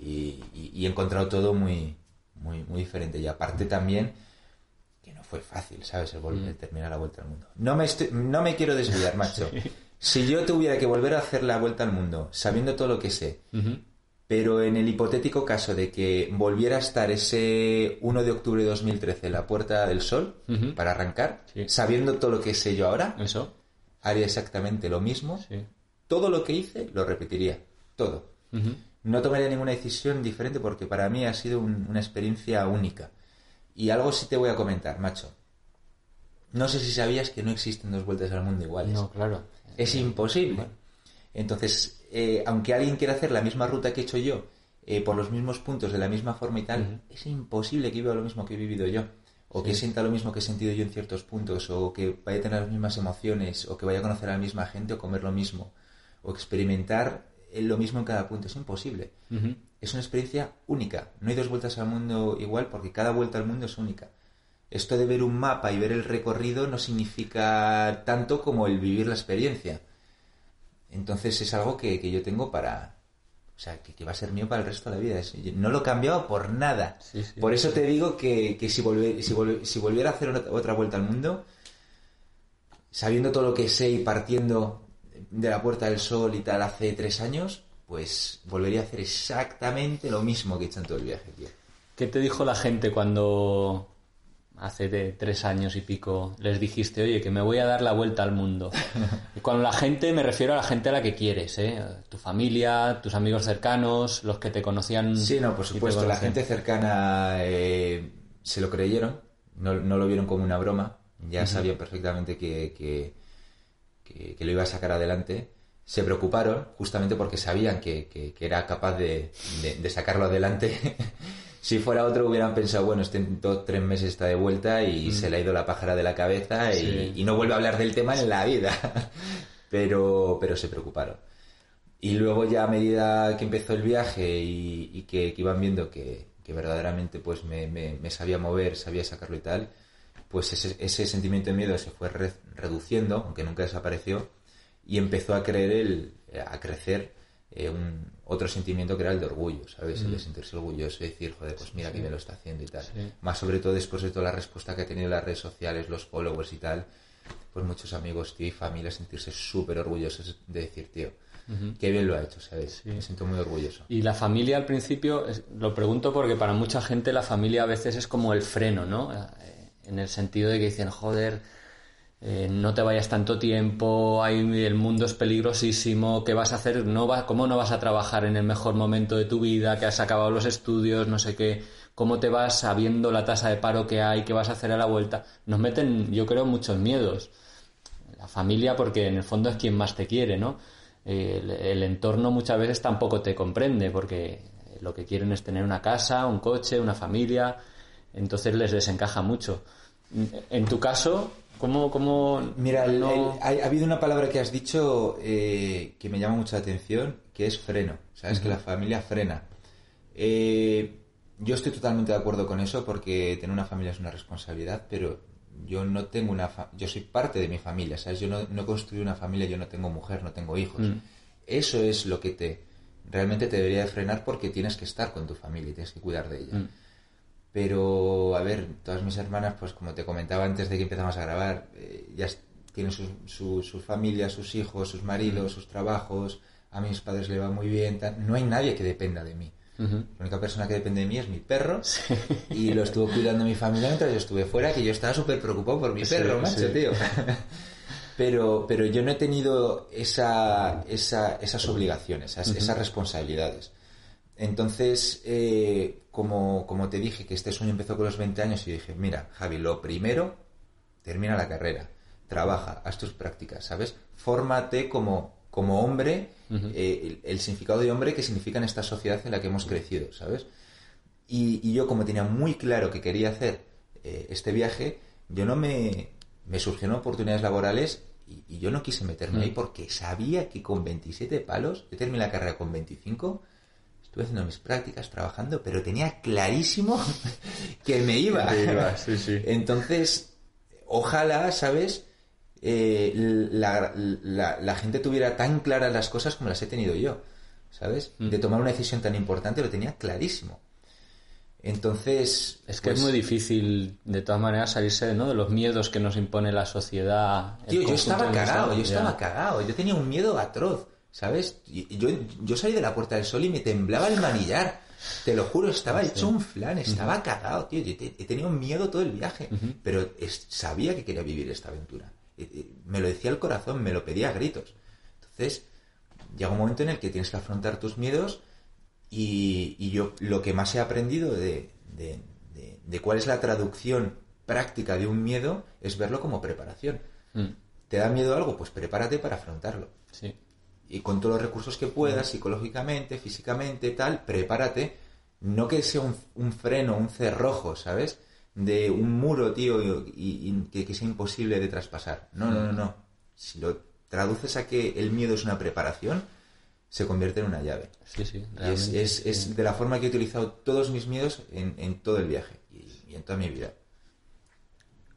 y, y- y he encontrado todo muy, muy, muy diferente. Y aparte también que no fue fácil, ¿sabes? El volver Mm. terminar la vuelta al mundo. No me, estoy- no me quiero desviar, <laughs> macho. Si yo tuviera que volver a hacer la vuelta al mundo, sabiendo todo lo que sé. Pero en el hipotético caso de que volviera a estar ese 1 de octubre de 2013 en la Puerta del Sol para arrancar, Sí. sabiendo todo lo que sé yo ahora, Eso. haría exactamente lo mismo. Sí. Todo lo que hice lo repetiría. Todo. No tomaría ninguna decisión diferente porque para mí ha sido un- una experiencia única. Y algo sí te voy a comentar, macho. No sé si sabías que no existen dos vueltas al mundo iguales. No, claro. Es imposible. Entonces, eh, aunque alguien quiera hacer la misma ruta que he hecho yo eh, por los mismos puntos, de la misma forma y tal, es imposible que viva lo mismo que he vivido yo. O que sienta lo mismo que he sentido yo en ciertos puntos, o que vaya a tener las mismas emociones, o que vaya a conocer a la misma gente, o comer lo mismo, o experimentar lo mismo en cada punto. Es imposible. Es una experiencia única. No hay dos vueltas al mundo igual porque cada vuelta al mundo es única. Esto de ver un mapa y ver el recorrido no significa tanto como el vivir la experiencia. Entonces es algo que, yo tengo para... O sea, que, va a ser mío para el resto de la vida. no lo he cambiado por nada. Por eso te digo que, si, si, volviera a hacer otra vuelta al mundo, sabiendo todo lo que sé y partiendo de la Puerta del Sol y tal hace tres años, pues volvería a hacer exactamente lo mismo que he hecho en todo el viaje, tío. ¿Qué te dijo la gente cuando hace de tres años y pico les dijiste, oye, que me voy a dar la vuelta al mundo? y <laughs> cuando la gente me refiero a la gente a la que quieres, ¿eh? Tu familia, tus amigos cercanos, los que te conocían. Sí, no, por supuesto, la gente cercana eh, se lo creyeron, no, lo vieron como una broma, ya sabían perfectamente que que, lo iba a sacar adelante, se preocuparon justamente porque sabían que, era capaz de, sacarlo adelante. <laughs> si fuera otro hubieran pensado, bueno, este en dos, tres meses está de vuelta y mm. se le ha ido la pájara de la cabeza y, no vuelve a hablar del tema en la vida. <laughs> pero, pero se preocuparon. Y luego ya a medida que empezó el viaje y, que, iban viendo que, verdaderamente pues me, sabía mover, sabía sacarlo y tal, pues ese, sentimiento de miedo se fue reduciendo, aunque nunca desapareció, y empezó a creer el, a crecer eh, un, otro sentimiento que era el de orgullo, ¿sabes? El de mm. sentirse orgulloso y decir, joder, pues mira que me lo está haciendo y tal. Más sobre todo después de toda la respuesta que ha tenido las redes sociales, los followers y tal, pues muchos amigos, tío y familia sentirse súper orgullosos de decir, tío, Qué bien lo ha hecho, ¿sabes? Me siento muy orgulloso. Y la familia al principio, lo pregunto porque para mucha gente la familia a veces es como el freno, ¿no? en el sentido de que dicen, joder, eh, no te vayas tanto tiempo, hay, el mundo es peligrosísimo, ¿qué vas a hacer? No ¿Cómo no vas a trabajar en el mejor momento de tu vida, que has acabado los estudios, no sé qué? ¿Cómo te vas sabiendo la tasa de paro que hay, qué vas a hacer a la vuelta? Nos meten, yo creo, muchos miedos. La familia, porque en el fondo es quien más te quiere, ¿no? el, el entorno muchas veces tampoco te comprende, porque lo que quieren es tener una casa, un coche, una familia, entonces les desencaja mucho. En tu caso, ¿cómo...? cómo Mira, ha, habido una palabra que has dicho eh, que me llama mucha atención, que es freno. Sabes que la familia frena. Eh, yo estoy totalmente de acuerdo con eso porque tener una familia es una responsabilidad, pero yo no tengo una... yo soy parte de mi familia, ¿sabes? Yo no, no construí una familia, yo no tengo mujer, no tengo hijos. Mm. Eso es lo que te... Realmente te debería de frenar porque tienes que estar con tu familia y tienes que cuidar de ella. Mm. Pero, a ver, todas mis hermanas, pues como te comentaba antes de que empezamos a grabar, eh, ya tienen sus familias, sus hijos, sus maridos, sus trabajos, a mis padres le va muy bien, no hay nadie que dependa de mí. La única persona que depende de mí es mi perro y lo estuvo cuidando mi familia mientras yo estuve fuera, que yo estaba súper preocupado por mi perro, macho, tío. <laughs> pero, pero yo no he tenido esa, esa, esas obligaciones, esas responsabilidades. Entonces, eh, como, como, te dije que este sueño empezó con los 20 años y dije, mira, Javi, lo primero, termina la carrera, trabaja, haz tus prácticas, ¿sabes? Fórmate como, como hombre, eh, el, significado de hombre que significa en esta sociedad en la que hemos crecido, ¿sabes? Y, yo como tenía muy claro que quería hacer eh, este viaje, yo no me, me surgieron oportunidades laborales y, yo no quise meterme ahí porque sabía que con 27 palos, yo terminé la carrera con 25, estuve haciendo mis prácticas, trabajando, pero tenía clarísimo <laughs> que me iba. Entonces, ojalá, ¿sabes? Eh, la, gente tuviera tan claras las cosas como las he tenido yo, ¿sabes? Mm. De tomar una decisión tan importante lo tenía clarísimo. Entonces... Es que es pues muy difícil, de todas maneras, salirse ¿no? de los miedos que nos impone la sociedad. Tío, yo estaba cagado, yo estaba cagado, yo tenía un miedo atroz. ¿Sabes? Yo, yo salí de la Puerta del Sol y me temblaba el manillar. Te lo juro, estaba hecho un flan, estaba cagado, tío. he tenido miedo todo el viaje, pero sabía que quería vivir esta aventura. Me lo decía el corazón, me lo pedía a gritos. Entonces, llega un momento en el que tienes que afrontar tus miedos y, yo lo que más he aprendido de, de, cuál es la traducción práctica de un miedo es verlo como preparación. Mm. ¿Te da miedo algo? Pues prepárate para afrontarlo. Sí. Y con todos los recursos que puedas, psicológicamente, físicamente, tal, prepárate. No que sea un, un freno, un cerrojo, ¿sabes? De un muro, tío, y, y- y que, que sea imposible de traspasar. No, no, no, no. Si lo traduces a que el miedo es una preparación, se convierte en una llave. Sí, sí. Y es, es- sí. es de la forma que he utilizado todos mis miedos en, en todo el viaje y, y en toda mi vida.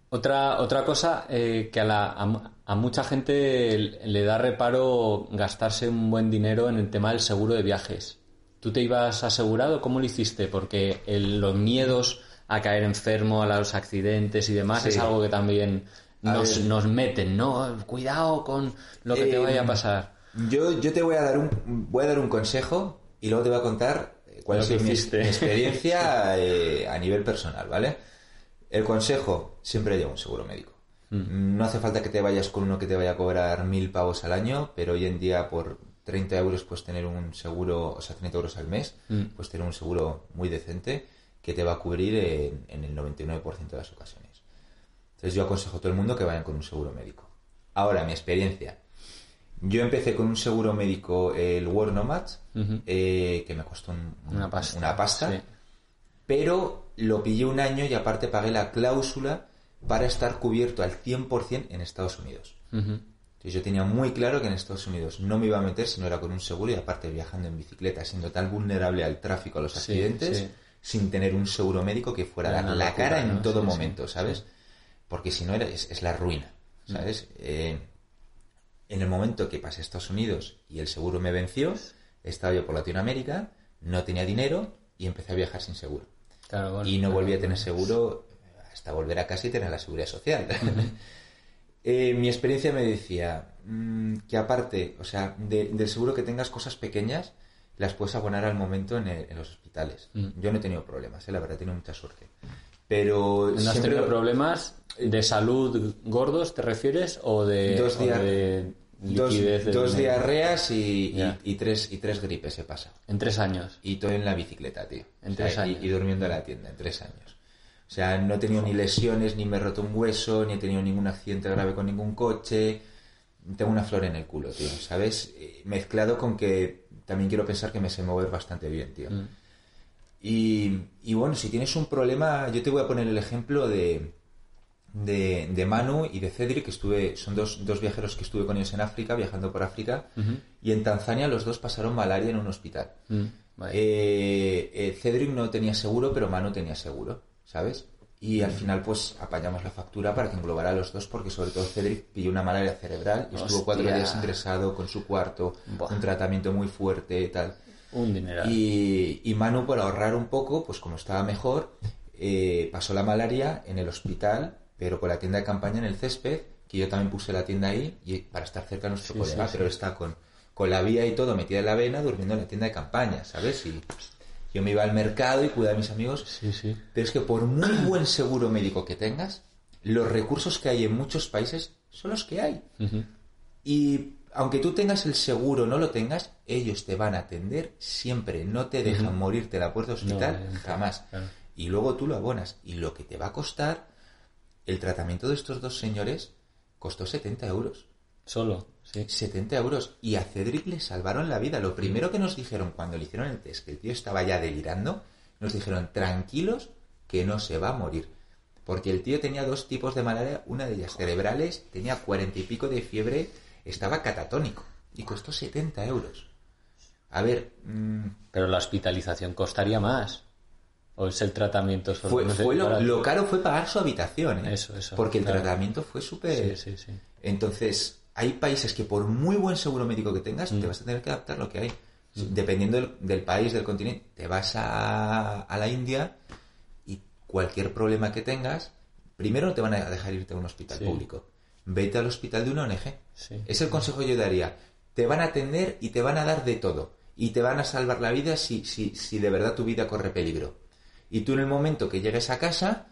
Otra, otra cosa eh, que a, la- a a mucha gente le da reparo gastarse un buen dinero en el tema del seguro de viajes. ¿Tú te ibas asegurado? ¿Cómo lo hiciste? Porque el- los miedos a caer enfermo, a los accidentes y demás Sí. es algo que también nos, nos meten, ¿no? Cuidado con lo que te Eh, vaya a pasar. Yo, yo te voy a dar un voy a dar un consejo y luego te voy a contar eh, cuál mi, hiciste. mi experiencia <laughs> eh, a nivel personal, ¿vale? El consejo, siempre lleva un seguro médico. Mm. No hace falta que te vayas con uno que te vaya a cobrar mil pavos al año, pero hoy en día por 30 euros puedes tener un seguro, o sea, 30 euros al mes, Mm. puedes tener un seguro muy decente que te va a cubrir en, en el 99% de las ocasiones. Entonces yo aconsejo a todo el mundo que vayan con un seguro médico. Ahora, mi experiencia. Yo empecé con un seguro médico, el War Nomads, Ujú. eh, que me costó un- Una pasta. una pasta, Sí. pero lo pillé un año y aparte pagué la cláusula para estar cubierto al 100% en Estados Unidos. Entonces yo tenía muy claro que en Estados Unidos no me iba a meter si no era con un seguro y aparte viajando en bicicleta, siendo tan vulnerable al tráfico, a los accidentes, sí. sin tener un seguro médico que fuera a dar la cara en todo Sí, momento, ¿sabes? Porque si no era, es, es la ruina, ¿sabes? Eh, en el momento que pasé a Estados Unidos y el seguro me venció, estaba yo por Latinoamérica, no tenía dinero y empecé a viajar sin seguro. Claro, bueno, y no volví a tener seguro hasta volver a casa y tener la seguridad social. <laughs> Eh, mi experiencia me decía mm, que aparte, o sea, de- del seguro que tengas cosas pequeñas, las puedes abonar al momento en, el- en los hospitales. Mm. Yo no he tenido problemas, eh, la verdad, he tenido mucha suerte. Pero ¿No has siempre- tenido problemas de salud gordos, te refieres? ¿O de, Dos o dia- de dos, diarreas y, y- Ya. y tres, y tres gripes he pasado. En tres años. Y todo en la bicicleta, tío. En O sea, tres y- años. Y, durmiendo en la tienda, en tres años. O sea, no he tenido ni lesiones, ni me he roto un hueso, ni he tenido ningún accidente grave con ningún coche. Tengo una flor en el culo, tío, ¿sabes? Eh, Mezclado con que también quiero pensar que me sé mover bastante bien, tío. Mm. Y, y bueno, si tienes un problema, yo te voy a poner el ejemplo de, de, de Manu y de Cedric, que estuve, son dos, dos viajeros que estuve con ellos en África, viajando por África, y en Tanzania los dos pasaron malaria en un hospital. Mm, vale. Eh, eh, Cedric no tenía seguro, pero Manu tenía seguro, ¿sabes? Y al final, pues apañamos la factura para que englobara a los dos, porque sobre todo Cedric pilló una malaria cerebral y estuvo cuatro días ingresado con su cuarto, Buah. un tratamiento muy fuerte y tal. Un dineral. Y, y Manu, por ahorrar un poco, pues como estaba mejor, eh, pasó la malaria en el hospital, pero con la tienda de campaña en el césped, que yo también puse la tienda ahí y para estar cerca de nuestro Sí, colega, sí, pero sí. está con, con la vía y todo metida en la vena, durmiendo en la tienda de campaña, ¿sabes? Y yo me iba al mercado y cuidaba a mis amigos, Sí, sí. pero es que por muy <clears throat> buen seguro médico que tengas, los recursos que hay en muchos países son los que hay. Y aunque tú tengas el seguro o no lo tengas, ellos te van a atender siempre. No te dejan morirte en la puerta del hospital No, jamás. claro. Y luego tú lo abonas. Y lo que te va a costar, el tratamiento de estos dos señores costó 70 euros. Solo, sí. 70 euros. Y a Cedric le salvaron la vida. Lo primero que nos dijeron cuando le hicieron el test, que el tío estaba ya delirando, nos dijeron, tranquilos, que no se va a morir. Porque el tío tenía dos tipos de malaria, una de ellas cerebrales, tenía cuarenta y pico de fiebre, estaba catatónico. Y costó 70 euros. A ver, mm, Pero la hospitalización costaría más. ¿O es el tratamiento solo? fue, No sé, fue lo, caro fue pagar su habitación, ¿eh? Eso, eso, Porque el tratamiento fue súper... Sí, sí, sí. Entonces, hay países que por muy buen seguro médico que tengas, Mm. te vas a tener que adaptar lo que hay. Dependiendo del, del país, del continente, te vas a, a la India y cualquier problema que tengas, primero no te van a dejar irte a un hospital público. Vete al hospital de una ONG. Sí. Es el consejo que yo daría. Te van a atender y te van a dar de todo. Y te van a salvar la vida si, si, si de verdad tu vida corre peligro. Y tú en el momento que llegues a casa,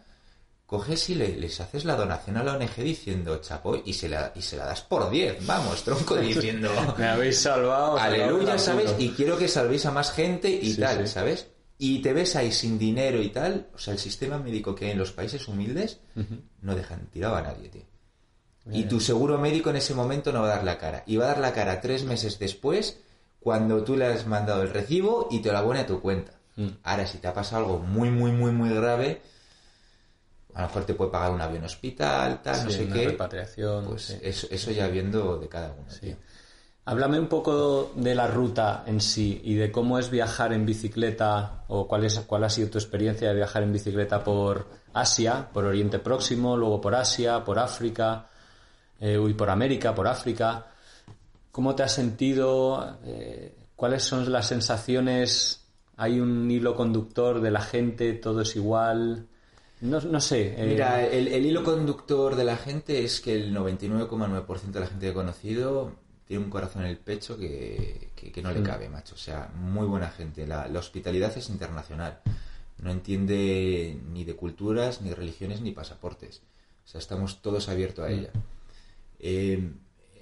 coges y le- les haces la donación a la ONG diciendo, chapo, y se la, y se la das por 10, vamos, tronco, <laughs> diciendo, Me habéis salvado. aleluya, ¿sabes? Y quiero que salvéis a más gente y Sí, tal, sí. ¿sabes? Y te ves ahí sin dinero y tal, o sea, el sistema médico que hay en los países humildes no dejan tirado a nadie, tío. Y tu seguro médico en ese momento no va a dar la cara. Y va a dar la cara tres meses después, cuando tú le has mandado el recibo y te lo abone a tu cuenta. Mm. Ahora, si te ha pasado algo muy, muy, muy, muy grave, a lo mejor te puede pagar un avión hospital, tal, no sé una qué. repatriación. Pues sí. eso, eso ya viendo de cada uno. Sí. tío. Háblame un poco de la ruta en sí y de cómo es viajar en bicicleta o cuál, es, cuál ha sido tu experiencia de viajar en bicicleta por Asia, por Oriente Próximo, luego por Asia, por África, eh, uy, por América, por África. ¿Cómo te has sentido? Eh, ¿Cuáles son las sensaciones? ¿Hay un hilo conductor de la gente? ¿Todo es igual? No, no sé. eh, Mira, el, el hilo conductor de la gente es que el 99,9% de la gente que he conocido tiene un corazón en el pecho que, que- que no le Mm. cabe, macho. O sea, muy buena gente. La, la hospitalidad es internacional. No entiende ni de culturas, ni religiones, ni pasaportes. O sea, estamos todos abiertos a ella. Eh,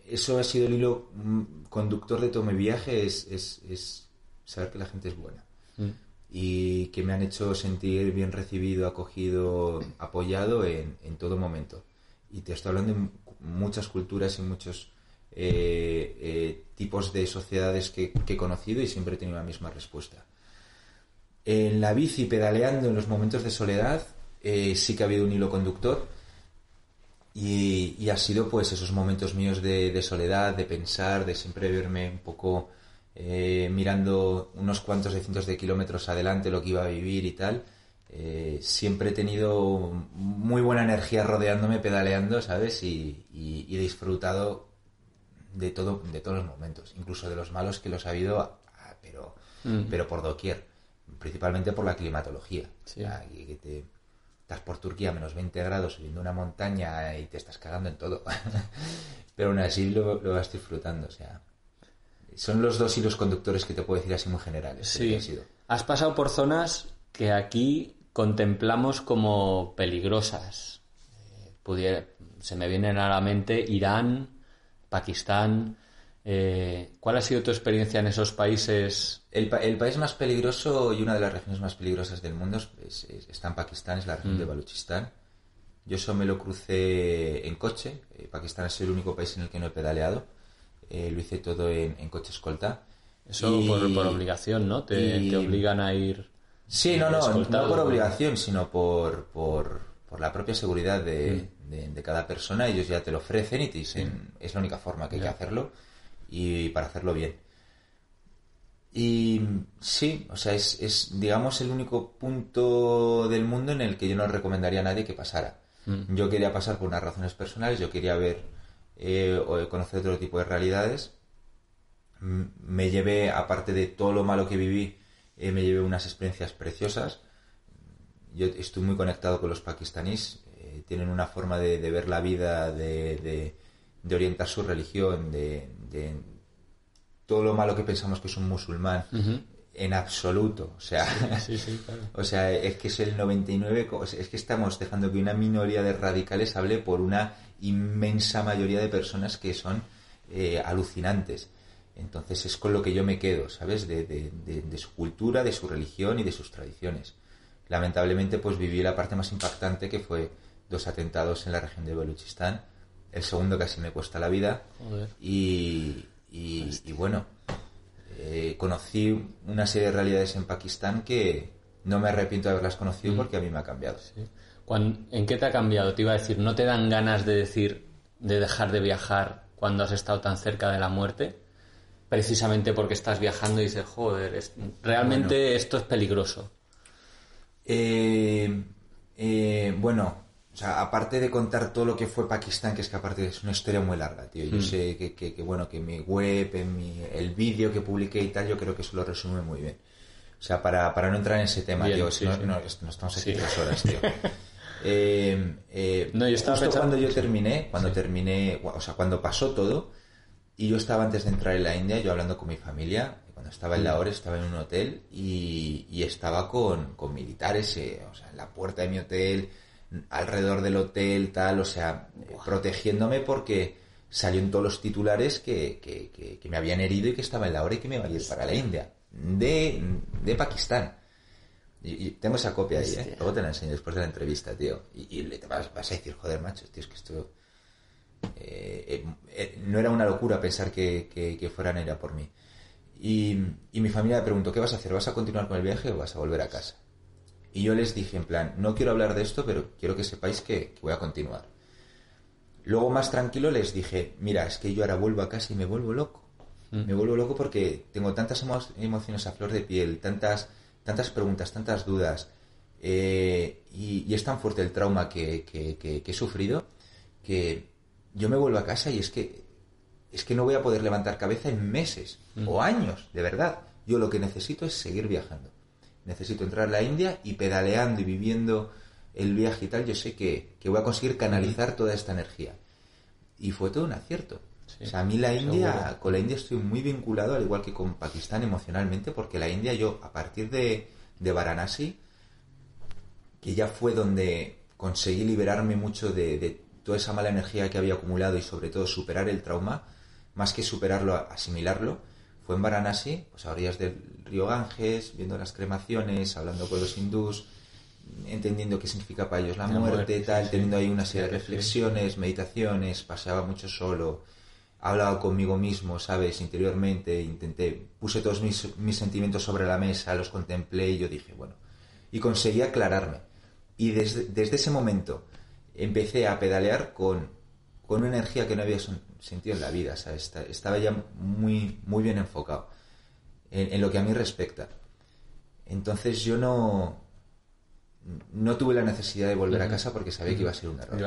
eso ha sido el hilo mm, conductor de todo mi viaje, es, es- es saber que la gente es buena mm, y que me han hecho sentir bien recibido, acogido, apoyado en, en todo momento. Y te estoy hablando de mu- muchas culturas y muchos eh, eh, tipos de sociedades que, que he conocido y siempre he tenido la misma respuesta. En la bici, pedaleando en los momentos de soledad, eh, sí que ha habido un hilo conductor y, y ha sido pues esos momentos míos de, de soledad, de pensar, de siempre verme un poco eh, mirando unos cuantos de cientos de kilómetros adelante lo que iba a vivir y tal. Eh, siempre he tenido muy buena energía rodeándome, pedaleando, ¿sabes? Y, y- y he disfrutado de todo, de todos los momentos, incluso de los malos que los ha habido, ah, pero, pero por doquier, principalmente por la climatología. Sí. O sea, que- que te, estás por Turquía a menos 20 grados subiendo una montaña y te estás cagando en todo. <laughs> pero aún así lo, lo vas disfrutando, o sea. Son los dos hilos conductores que te puedo decir así muy generales. Sí. sido. Has pasado por zonas que aquí contemplamos como peligrosas. Eh, pudiera- se me vienen a la mente Irán, Pakistán. Eh, ¿Cuál ha sido tu experiencia en esos países? El, pa- el país más peligroso y una de las regiones más peligrosas del mundo es- es- está en Pakistán, es la región de Baluchistán. Yo eso me lo crucé en coche. Eh, Pakistán es el único país en el que no he pedaleado. Eh, lo hice todo en, en coche escolta. Eso Y- por, por obligación, ¿no? Te, y- te obligan a ir. Sí, no, no, escoltado. no por obligación, sino por, por, por la propia seguridad de, Mm. de- de cada persona. Ellos ya te lo ofrecen y te dicen, es la única forma que hay que hacerlo y para hacerlo bien. Y sí, o sea, es, es, digamos, el único punto del mundo en el que yo no recomendaría a nadie que pasara. Mm. Yo quería pasar por unas razones personales, yo quería ver eh, o conocer otro tipo de realidades. Me llevé, aparte de todo lo malo que viví, eh, me llevé unas experiencias preciosas. Yo estoy muy conectado con los pakistaníes, eh, tienen una forma de, de ver la vida, de, de- de orientar su religión, de, de todo lo malo que pensamos que es un musulmán, en absoluto. O sea, Sí, sí, claro. <laughs> o sea, es que es el 99, co- es que estamos dejando que una minoría de radicales hable por una inmensa mayoría de personas que son eh, alucinantes. Entonces es con lo que yo me quedo, ¿sabes? De, de- de- de su cultura, de su religión y de sus tradiciones. Lamentablemente, pues viví la parte más impactante que fue dos atentados en la región de Baluchistán. El segundo casi me cuesta la vida. Joder. Y, y- y bueno, eh, conocí una serie de realidades en Pakistán que no me arrepiento de haberlas conocido porque a mí me ha cambiado. Sí. ¿En qué te ha cambiado? Te iba a decir, ¿no te dan ganas de decir, de dejar de viajar cuando has estado tan cerca de la muerte? Precisamente porque estás viajando y dices, joder, es- realmente esto es peligroso. Eh, eh, bueno, o sea, aparte de contar todo lo que fue Pakistán, que es que aparte es una historia muy larga, tío. Yo sé que, que- que, bueno, que mi web, en mi, el vídeo que publiqué y tal, yo creo que eso lo resume muy bien. O sea, para, para no entrar en ese tema, Bien, tío, sí, no, sí. no, es- no estamos aquí Sí. tres horas, tío. <laughs> Eh, eh, No, yo estaba justo pensando- cuando yo terminé, cuando terminé, o sea, cuando pasó todo, y yo estaba antes de entrar en la India, yo hablando con mi familia, cuando estaba Mm. en Lahore, estaba en un hotel y, y estaba con, con militares, eh, o sea, en la puerta de mi hotel, alrededor del hotel, tal, o sea, protegiéndome porque salió en todos los titulares que, que, que- que me habían herido y que estaba en Lahore y que me iba a ir para la India, de, de Pakistán. Y, y tengo esa copia ahí, ¿eh? Luego te la enseño después de la entrevista, tío. Y, y le- te vas, vas a decir, joder, macho, tío, es que esto... eh, eh, no era una locura pensar que, que, fueran a ir a por mí. Y, y, mi familia me preguntó, ¿qué vas a hacer? ¿Vas a continuar con el viaje o vas a volver a casa? Y yo les dije, en plan, no quiero hablar de esto, pero quiero que sepáis que, voy a continuar. Luego, más tranquilo, les dije, mira, es que yo ahora vuelvo a casa y me vuelvo loco. Mm. Me vuelvo loco porque tengo tantas emociones a flor de piel, tantas, tantas preguntas, tantas dudas. Eh, y, es tan fuerte el trauma que, que, he sufrido que yo me vuelvo a casa y es que es que no voy a poder levantar cabeza en meses o años, de verdad. Yo lo que necesito es seguir viajando. Necesito entrar a la India y pedaleando y viviendo el viaje y tal, yo sé que, voy a conseguir canalizar toda esta energía. Y fue todo un acierto. O sea, a mí la India, con la India estoy muy vinculado, al igual que con Pakistán emocionalmente, porque la India yo, a partir de, de Varanasi, que ya fue donde conseguí liberarme mucho de, toda esa mala energía que había acumulado y sobre todo superar el trauma, más que superarlo, asimilarlo, fue en Varanasi, pues a orillas del río Ganges, viendo las cremaciones, hablando con los hindús, entendiendo qué significa para ellos la, muerte, tal, teniendo ahí una serie de reflexiones, meditaciones, paseaba mucho solo, hablaba conmigo mismo, ¿sabes? Interiormente, intenté, puse todos mis, mis sentimientos sobre la mesa, los contemplé y yo dije, bueno, y conseguí aclararme. Y desde, desde ese momento empecé a pedalear con, con una energía que no había sentido en la vida, ¿sabes? Estaba ya muy, muy bien enfocado en, lo que a mí respecta. Entonces yo no, no tuve la necesidad de volver a casa porque sabía que iba a ser un error.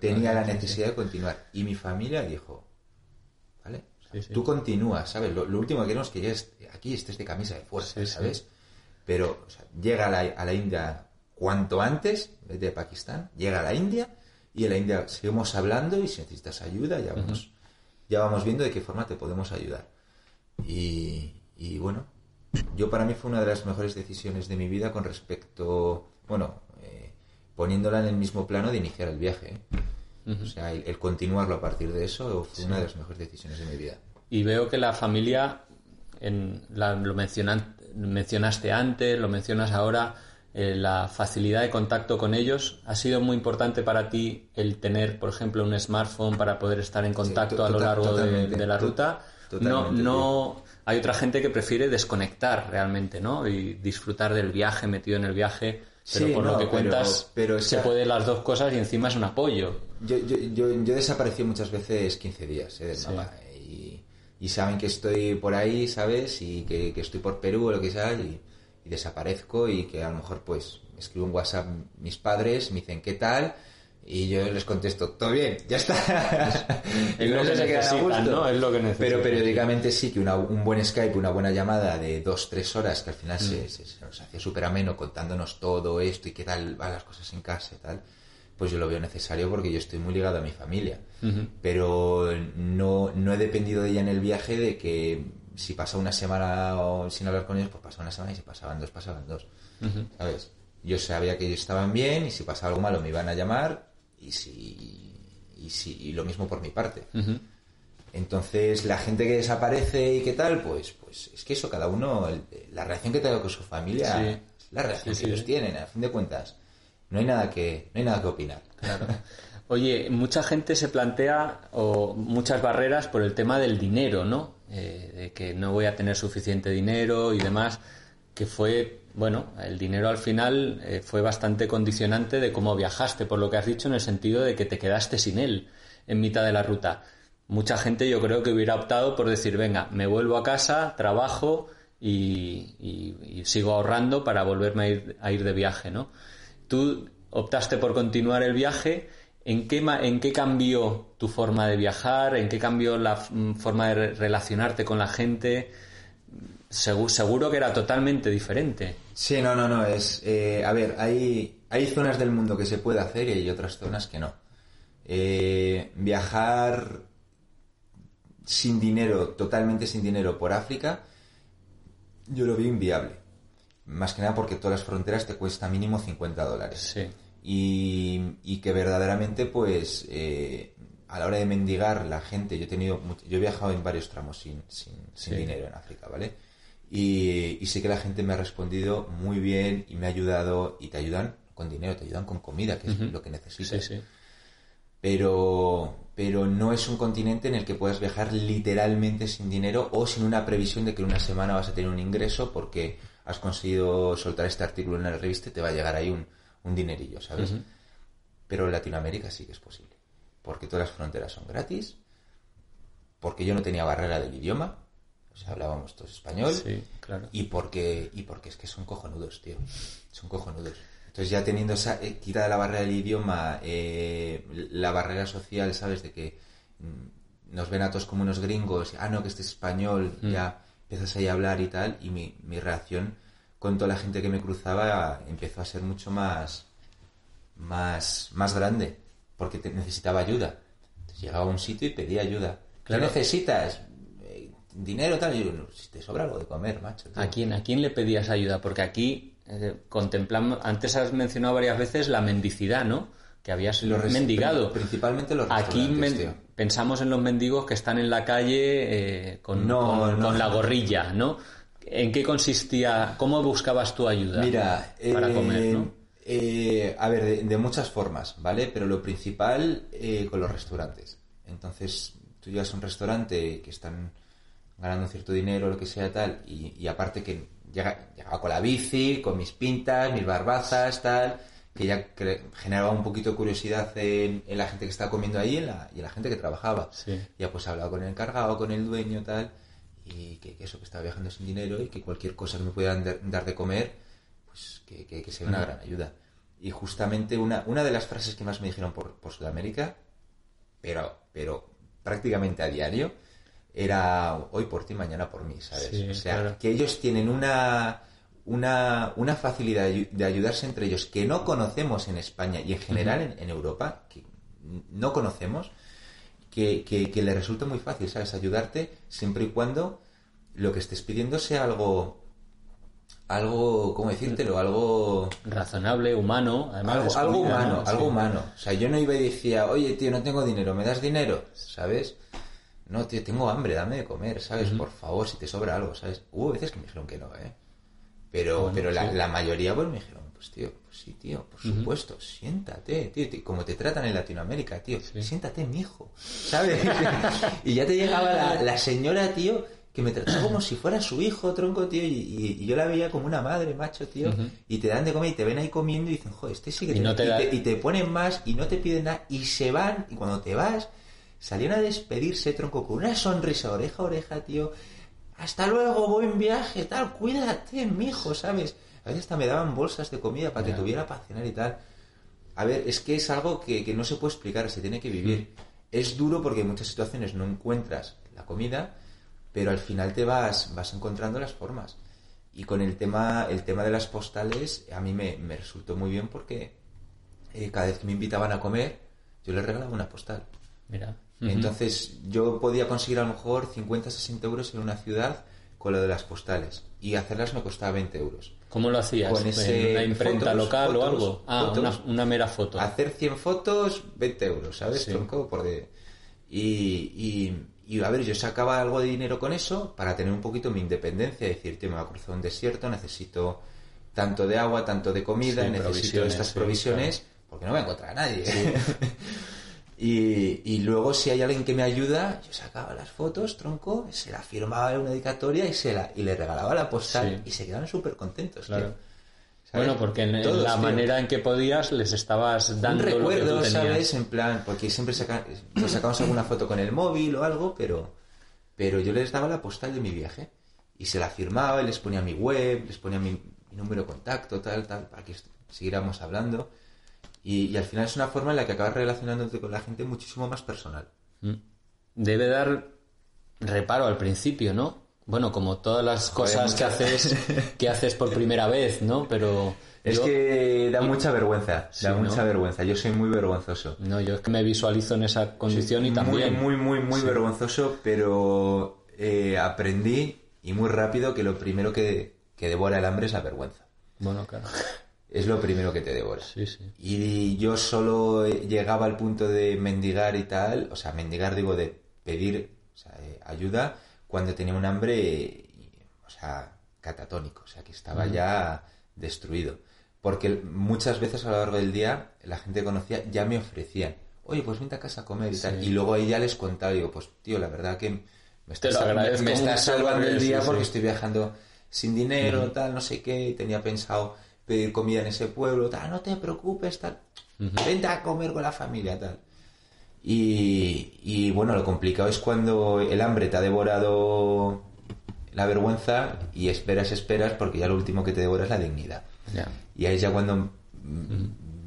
Tenía la necesidad de continuar. Y mi familia dijo, Tú continúas, ¿sabes? Lo, último que queremos es que llegues aquí estés de camisa de fuerza, ¿sabes? Pero llega a la, a la India cuanto antes, de Pakistán, llega a la India y en la India seguimos hablando y si necesitas ayuda ya vamos, ya vamos viendo de qué forma te podemos ayudar. Y, y, bueno, yo para mí fue una de las mejores decisiones de mi vida con respecto, bueno, eh, poniéndola en el mismo plano de iniciar el viaje. O sea, el, continuarlo a partir de eso fue una de las mejores decisiones de mi vida. Y veo que la familia, en lo mencionaste antes, lo mencionas ahora, eh, la facilidad de contacto con ellos. ¿Ha sido muy importante para ti el tener, por ejemplo, un smartphone para poder estar en contacto a lo largo de, la ruta? No, no, hay otra gente que prefiere desconectar realmente, ¿no? Y disfrutar del viaje, metido en el viaje. Pero por lo que cuentas, pero, se puede las dos cosas y encima es un apoyo. Yo, yo, yo, yo desaparecí muchas veces 15 días ¿eh? y, y, saben que estoy por ahí, ¿sabes? Y que, que estoy por Perú o lo que sea. Y, y desaparezco y que a lo mejor pues escribo un WhatsApp mis padres, me dicen qué tal y yo les contesto, todo bien, ya está. <laughs> <laughs> no se quedan ¿no? Es lo que necesitan. Pero periódicamente sí que un buen Skype, una buena llamada de dos, tres horas, que al final se, mm. nos hacía súper ameno contándonos todo esto y qué tal van las cosas en casa y tal, pues yo lo veo necesario porque yo estoy muy ligado a mi familia. Pero no, no he dependido de ella en el viaje de que si pasa una semana sin hablar con ellos, pues pasa una semana y si pasaban dos, pasaban dos. ¿Sabes? Yo sabía que ellos estaban bien y si pasaba algo malo me iban a llamar y si y si y lo mismo por mi parte. Entonces, la gente que desaparece y qué tal, pues pues es que eso cada uno la reacción que tenga con su familia, la reacción que ellos tienen, a fin de cuentas. No hay nada que no hay nada que opinar. Claro. <laughs> Oye, mucha gente se plantea o muchas barreras por el tema del dinero, ¿no? Eh, de que no voy a tener suficiente dinero y demás, que fue, bueno, el dinero al final eh, fue bastante condicionante de cómo viajaste, por lo que has dicho, en el sentido de que te quedaste sin él en mitad de la ruta. Mucha gente yo creo que hubiera optado por decir, venga, me vuelvo a casa, trabajo y, sigo ahorrando para volverme a ir, a ir de viaje, ¿no? Tú optaste por continuar el viaje ¿En qué, ¿En qué cambió tu forma de viajar? ¿En qué cambió la mm, forma de relacionarte con la gente? Seguro, que era totalmente diferente. Sí, no, no, no. Es, eh, a ver, hay, hay zonas del mundo que se puede hacer y hay otras zonas que no. Eh, viajar sin dinero, totalmente sin dinero por África, yo lo vi inviable. Más que nada porque todas las fronteras te cuesta mínimo 50 dólares. Sí y, que verdaderamente pues eh, a la hora de mendigar la gente, yo he tenido, yo he viajado en varios tramos sin, sin, dinero en África, ¿vale? Y, sé que la gente me ha respondido muy bien y me ha ayudado y te ayudan con dinero, te ayudan con comida, que es lo que necesitas. pero, pero no es un continente en el que puedas viajar literalmente sin dinero o sin una previsión de que en una semana vas a tener un ingreso porque has conseguido soltar este artículo en la revista te va a llegar ahí un, un dinerillo, ¿sabes? Pero en Latinoamérica sí que es posible, porque todas las fronteras son gratis, porque yo no tenía barrera del idioma, o sea, hablábamos todos español, Sí, claro. y porque, y porque es que son cojonudos, tío, son cojonudos. Entonces ya teniendo esa, eh, quitada la barrera del idioma, eh, la barrera social, ¿sabes? De que mm, nos ven a todos como unos gringos, ah, no, que este es español, ya empiezas ahí a hablar y tal, y mi, mi reacción con toda la gente que me cruzaba empezó a ser mucho más, más, más grande, porque te- necesitaba ayuda. Entonces llegaba a un sitio y pedía ayuda. Claro. ¿Qué necesitas? Eh, Dinero, tal. Y yo, "No, si te sobra algo de comer, macho. tío". ¿A quién, ¿A quién le pedías ayuda? Porque aquí eh, contemplamos, antes has mencionado varias veces la mendicidad, ¿no? Que habías Los mendigado. Principalmente los Aquí restaurantes, men- tío. Pensamos en los mendigos que están en la calle eh, con, No, con- no. con la gorrilla, ¿no? ¿En qué consistía? ¿Cómo buscabas tu ayuda Mira, para eh, comer, no? eh, a ver, de, de muchas formas, ¿vale? Pero lo principal eh, con los restaurantes. Entonces, tú llegas a un restaurante que están ganando cierto dinero, lo que sea, tal, y, y aparte que llega, llegaba con la bici, con mis pintas, mis barbazas, tal, que ya generaba un poquito de curiosidad en, en la gente que estaba comiendo ahí y en la, y en la gente que trabajaba. Sí. Ya pues hablaba con el encargado, con el dueño, tal, y que, que eso, que estaba viajando sin dinero y que cualquier cosa que me pudieran dar- dar de comer, pues que, que, que sea una gran ayuda. Y justamente una, una de las frases que más me dijeron por, por Sudamérica, pero, pero prácticamente a diario, era hoy por ti, mañana por mí, ¿sabes? Sí, o sea, claro. que ellos tienen una, una, una facilidad de ayu- de ayudarse entre ellos que no conocemos en España y en general en, en Europa, que no conocemos, que, que, que le resulta muy fácil, ¿sabes? Ayudarte siempre y cuando lo que estés pidiendo sea algo, algo, ¿cómo decírtelo? Algo, Razonable, humano, además algo, algo humano, ¿no? algo humano. O sea, yo no iba y decía, oye, tío, no tengo dinero, ¿me das dinero? ¿Sabes? No, tío, tengo hambre, dame de comer, ¿sabes? Por favor, si te sobra algo, ¿sabes? Hubo veces que me dijeron que no, ¿eh? Pero, Bueno, pero la, sí. la mayoría, pues me dijeron, pues tío, pues sí, tío, por supuesto, siéntate, tío, tío, como te tratan en Latinoamérica, tío, siéntate, mijo, ¿sabes? <laughs> y ya te llegaba la, la señora, tío, que me trataba como si fuera su hijo, tronco, tío, y, y- yo la veía como una madre, macho, tío, y te dan de comer y te ven ahí comiendo y dicen, joder, este sí que Y te, no te y te- y te ponen más y no te piden nada y se van y cuando te vas salían a despedirse tronco con una sonrisa oreja a oreja tío hasta luego buen viaje tal cuídate mijo sabes a veces hasta me daban bolsas de comida para que tuviera para cenar y tal. A ver es que es algo que, que no se puede explicar se tiene que vivir. Es duro porque en muchas situaciones no encuentras la comida pero al final te vas vas encontrando las formas. Y con el tema el tema de las postales a mí me, me resultó muy bien porque eh, cada vez que me invitaban a comer, yo les regalaba una postal. Mira. Entonces yo podía conseguir a lo mejor 50, 60 euros en una ciudad con lo de las postales. Y hacerlas me costaba 20 euros. ¿Cómo lo hacías? Con ese- ¿En una imprenta fotos, local o algo? Ah, fotos. una, una mera foto. Hacer 100 fotos, 20 euros, ¿sabes? Sí. Tronco, por de... y, y, y, a ver, yo sacaba algo de dinero con eso para tener un poquito mi independencia. Decir, tío, me va a cruzar un desierto, necesito tanto de agua, tanto de comida, Sí, necesito provisiones, estas sí, provisiones, porque no voy a encontrar a nadie. <laughs> y, y luego si hay alguien que me ayuda, yo sacaba las fotos, tronco, se la firmaba en una dedicatoria y, se la, y le regalaba la postal Sí. y se quedaban súper contentos. Claro. Bueno, porque en, la tío. manera en que podías les estabas dando un lo que tú recuerdo. ¿sabes? En plan, porque siempre saca, nos sacamos alguna foto con el móvil o algo, pero, pero yo les daba la postal de mi viaje y se la firmaba y les ponía mi web, les ponía mi, mi número de contacto, tal, tal, para que siguiéramos hablando. Y, y al final es una forma en la que acabas relacionándote con la gente muchísimo más personal. Mm. Debe dar reparo al principio, ¿no? Bueno, como todas las cosas que haces que haces por primera vez, ¿no? Pero Es yo- que da mucha vergüenza, Sí, da ¿no? mucha vergüenza. Yo soy muy vergonzoso. no, yo es que me visualizo en esa condición y también Muy, muy, muy, muy vergonzoso, pero eh, aprendí y muy rápido que lo primero que, que devora el hambre es la vergüenza. bueno, claro. Es lo primero que te devora. Sí, sí. Y yo solo llegaba al punto de mendigar y tal, o sea, mendigar digo de pedir o sea, eh, ayuda cuando tenía un hambre, y- o sea, catatónico, o sea, que estaba ya destruido. Porque muchas veces a lo largo del día la gente que conocía ya me ofrecían, oye, pues vente a casa a comer y tal. Y luego ahí ya les contaba, digo, pues tío, la verdad que me estás, me salvando el día porque estoy viajando sin dinero, tal, no sé qué, y tenía pensado pedir comida en ese pueblo, tal, no te preocupes, tal, vente a comer con la familia, tal. Y, y, bueno, lo complicado es cuando el hambre te ha devorado la vergüenza y esperas, esperas, porque ya lo último que te devora es la dignidad. Y ahí es ya cuando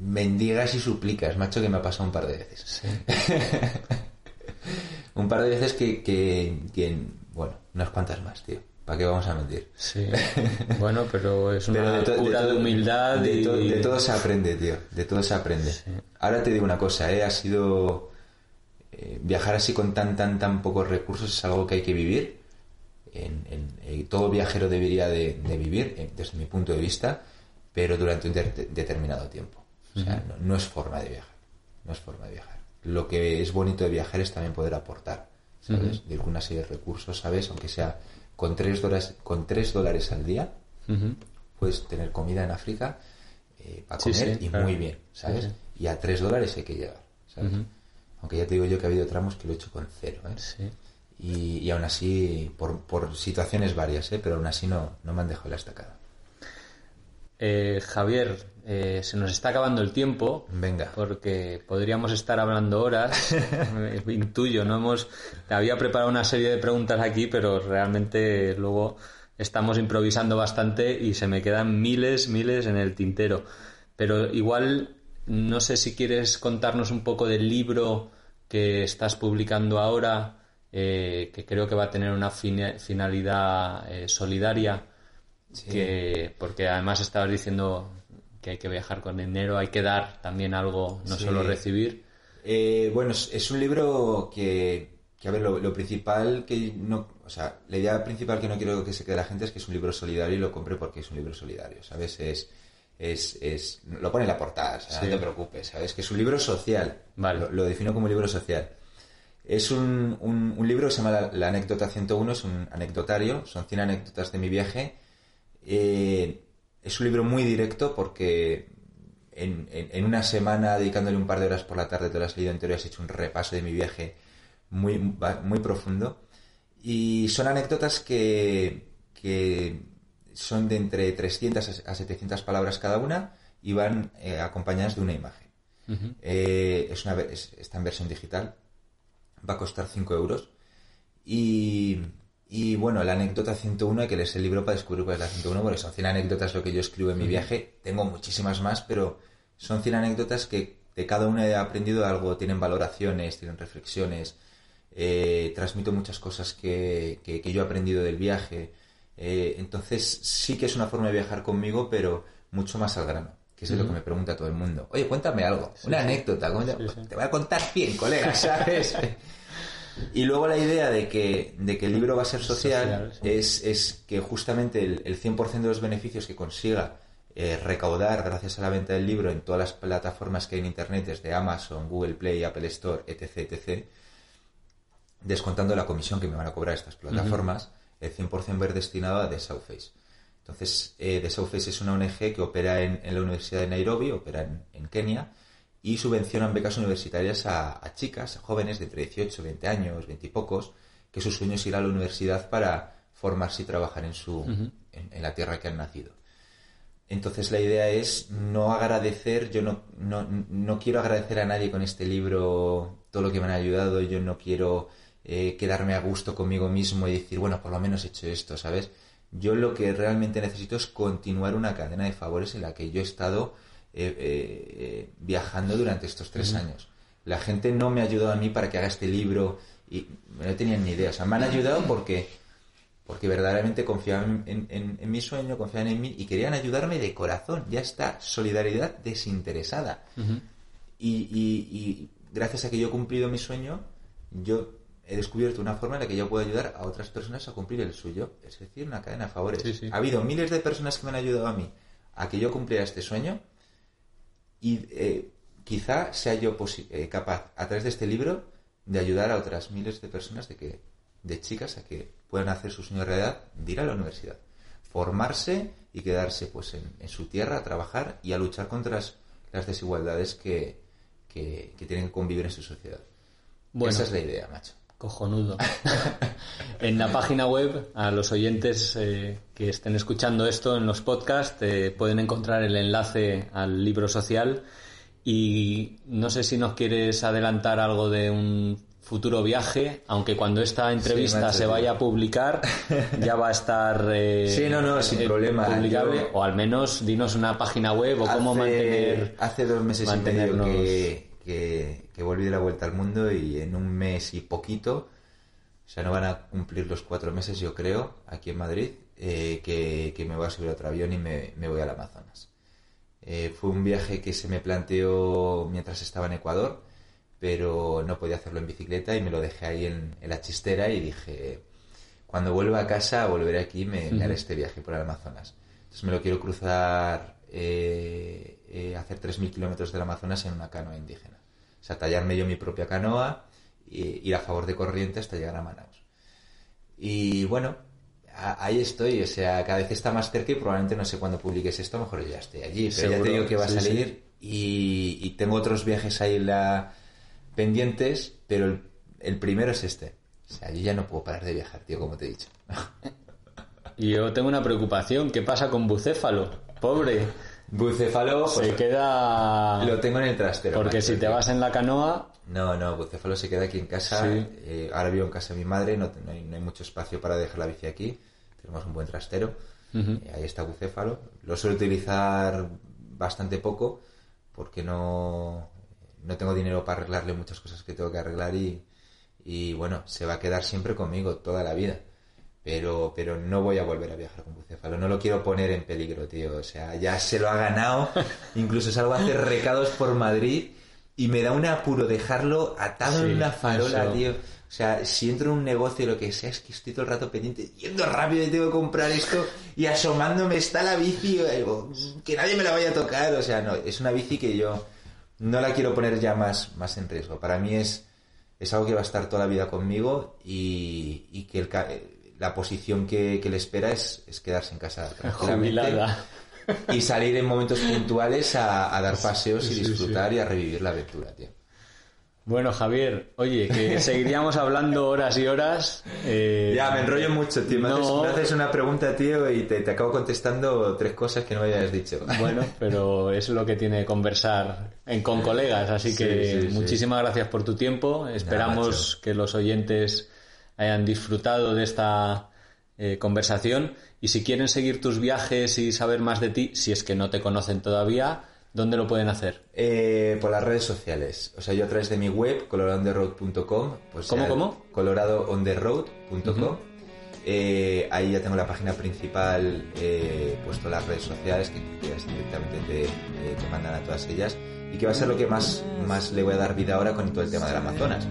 mendigas y suplicas, macho, que me ha pasado un par de veces. <laughs> un par de veces que, que, que- bueno, unas cuantas más, tío. ¿Para qué vamos a mentir? Sí. <laughs> Bueno, pero es una Pero de cura humildad de, y... to- de todo se aprende, tío. De todo se aprende. Ahora te digo una cosa, ¿eh? Ha sido... eh, viajar así con tan, tan, tan pocos recursos es algo que hay que vivir. En, en- eh, todo viajero debería de, de vivir, eh, desde mi punto de vista, pero durante un de- determinado tiempo. O sea, no, no es forma de viajar. No es forma de viajar. Lo que es bonito de viajar es también poder aportar, ¿sabes? De ir con una serie de recursos, ¿sabes? Aunque sea con tres dólares, con tres dólares al día, puedes tener comida en África para Sí, comer sí, y claro. muy bien, ¿sabes? Sí, Y a 3 dólares hay que llegar, ¿sabes? Aunque ya te digo yo que ha habido tramos que lo he hecho con cero, ¿eh? Y, y aún así, por, por situaciones varias, ¿eh? Pero aún así no, no me han dejado la estacada. Eh, Javier, eh, se nos está acabando el tiempo. Venga. Porque podríamos estar hablando horas. <laughs> <laughs> Intuyo, no hemos. Te había preparado una serie de preguntas aquí, pero realmente luego estamos improvisando bastante y se me quedan miles, miles en el tintero. Pero igual, no sé si quieres contarnos un poco del libro que estás publicando ahora, eh, que creo que va a tener una fina- finalidad eh, solidaria que porque además estabas diciendo que hay que viajar con dinero, hay que dar también algo, no Sí. solo recibir. Eh, bueno, es, un libro que, que, a ver, lo, lo principal que no, o sea, la idea principal que no quiero que se quede la gente es que es un libro solidario y lo compré porque es un libro solidario, ¿sabes? Es, es, es, lo pone en la portada, o sea, Sí. no te preocupes, ¿sabes? Que es un libro social, Vale. lo, lo defino como un libro social. Es un, un, un libro que se llama la, La anécdota 101, es un anecdotario, son 100 anécdotas de mi viaje. Eh, es un libro muy directo porque en, en- en una semana dedicándole un par de horas por la tarde te lo has leído entero y has hecho un repaso de mi viaje muy, muy profundo. Y son anécdotas que, que son de entre 300 a 700 palabras cada una y van eh, acompañadas de una imagen. Eh, es una, ve- es- está en versión digital, va a costar 5 euros. Y, y bueno, la anécdota 101, hay que leerse el libro para descubrir cuál es la 101, porque son 100 anécdotas lo que yo escribo en mi viaje. Tengo muchísimas más, pero son 100 anécdotas que de cada una he aprendido algo, tienen valoraciones, tienen reflexiones. eh, transmito muchas cosas que, que- que yo he aprendido del viaje. Eh, entonces sí que es una forma de viajar conmigo, pero mucho más al grano, que es lo que me pregunta todo el mundo. Oye, cuéntame algo, una anécdota. Te voy a contar 100, colega, ¿sabes? <laughs> Y luego la idea de que, de que el libro va a ser social, Social, sí. es, es que justamente el, el 100% de los beneficios que consiga eh, recaudar gracias a la venta del libro en todas las plataformas que hay en Internet, desde Amazon, Google Play, Apple Store, etc., etc., descontando la comisión que me van a cobrar estas plataformas, el 100% va a ir destinado a The South Face. Entonces, eh, The South Face es una ONG que opera en, en la Universidad de Nairobi, opera en, en Kenia, y subvencionan becas universitarias a, a chicas, a jóvenes de entre 18, 20 años, 20 y pocos, que su sueño es ir a la universidad para formarse y trabajar en, su, en, en la tierra que han nacido. Entonces la idea es no agradecer, yo no, no, no quiero agradecer a nadie con este libro todo lo que me han ayudado, yo no quiero eh, quedarme a gusto conmigo mismo y decir, bueno, por lo menos he hecho esto, ¿sabes? Yo lo que realmente necesito es continuar una cadena de favores en la que yo he estado eh, eh, eh, viajando durante estos tres años. La gente no me ha ayudado a mí para que haga este libro y no tenían ni idea. O sea, me han ayudado porque porque verdaderamente confiaban en, en- en mi sueño, confiaban en mí y querían ayudarme de corazón. Ya está, solidaridad desinteresada. y, y- y gracias a que yo he cumplido mi sueño, yo he descubierto una forma en la que yo puedo ayudar a otras personas a cumplir el suyo. Es decir, una cadena de favores. Sí, sí. Ha habido miles de personas que me han ayudado a mí a que yo cumpliera este sueño y eh, quizá sea yo eh, capaz, a través de este libro, de ayudar a otras miles de personas, de que de chicas, a que puedan hacer su sueño realidad, de ir a la universidad, formarse y quedarse pues en, en su tierra a trabajar y a luchar contra las, las desigualdades que, que, que tienen que convivir en su sociedad. Bueno. Esa es la idea, macho. Cojonudo. <laughs> en la página web, a los oyentes eh, que estén escuchando esto en los podcasts, eh, pueden encontrar el enlace al libro social. Y no sé si nos quieres adelantar algo de un futuro viaje, aunque cuando esta entrevista se vaya a publicar ya va a estar eh, Sí, no, no, sin problema. publicable, Yo- o al menos dinos una página web o cómo mantener hace dos meses y medio mantenernos- que, que, que volví de la vuelta al mundo y en un mes y poquito, o sea, no van a cumplir los cuatro meses, yo creo, aquí en Madrid, eh, que, que me voy a subir a otro avión y me, me voy al Amazonas. Eh, fue un viaje que se me planteó mientras estaba en Ecuador, pero no podía hacerlo en bicicleta y me lo dejé ahí en, en la chistera y dije, cuando vuelva a casa, volveré aquí y me, me haré este viaje por el Amazonas. Entonces me lo quiero cruzar, eh, eh, hacer 3.000 kilómetros del Amazonas en una canoa indígena. O sea, tallarme yo mi propia canoa e ir a favor de corriente hasta llegar a Manaus. Y bueno, ahí estoy, o sea, cada vez está más cerca y probablemente no sé cuándo publiques esto, a lo mejor ya estoy allí, pero ya Seguro, te digo que va a sí, salir y, y tengo otros viajes ahí la, pendientes, pero el, el primero es este. O sea, yo ya no puedo parar de viajar, tío, como te he dicho. Y <laughs> yo tengo una preocupación, ¿qué pasa con Bucéfalo? Pobre, Bucéfalo, pues, se queda... lo tengo en el trastero. Porque macho, si te vas en la canoa, No, no, Bucéfalo se queda aquí en casa. Sí. Eh, ahora vivo en casa de mi madre, no, no hay, no hay mucho espacio para dejar la bici aquí. Tenemos un buen trastero. Eh, ahí está Bucéfalo. Lo suelo utilizar bastante poco porque no, no tengo dinero para arreglarle muchas cosas que tengo que arreglar y, y bueno, se va a quedar siempre conmigo toda la vida. Pero, pero no voy a volver a viajar con Bucéfalo. No lo quiero poner en peligro, tío. O sea, ya se lo ha ganado. <laughs> Incluso salgo a hacer recados por Madrid y me da un apuro dejarlo atado Sí, en una farola, eso. tío. O sea, si entro en un negocio lo que sea, es que estoy todo el rato pendiente, yendo rápido y tengo que comprar esto y asomándome está la bici, digo, que nadie me la vaya a tocar. O sea, no, es una bici que yo no la quiero poner ya más, más en riesgo. Para mí es, es algo que va a estar toda la vida conmigo y, y que el la posición que, que le espera es, es quedarse en casa tranquilamente <laughs> jubilada. y salir en momentos puntuales a, a dar paseos y Sí, disfrutar y a revivir la aventura, tío. Bueno, Javier, oye, que seguiríamos hablando horas y horas. eh, Ya, me enrollo mucho, tío. Me, no. haces, me haces una pregunta, tío, y te, te acabo contestando tres cosas que no me habías dicho. Bueno, pero es lo que tiene conversar en, con colegas, así Sí, que sí, sí. muchísimas gracias por tu tiempo. Esperamos que los oyentes hayan disfrutado de esta eh, conversación y si quieren seguir tus viajes y saber más de ti, si es que no te conocen todavía, ¿dónde lo pueden hacer? Eh, por las redes sociales. O sea, yo a través de mi web, coloradoontheroad.com. Pues ¿Cómo, cómo? coloradoontheroad.com. Eh, ahí ya tengo la página principal, eh, puesto las redes sociales, que, directamente te, te- te mandan a todas ellas. Y que va a ser lo que más, más le voy a dar vida ahora con todo el tema del Amazonas.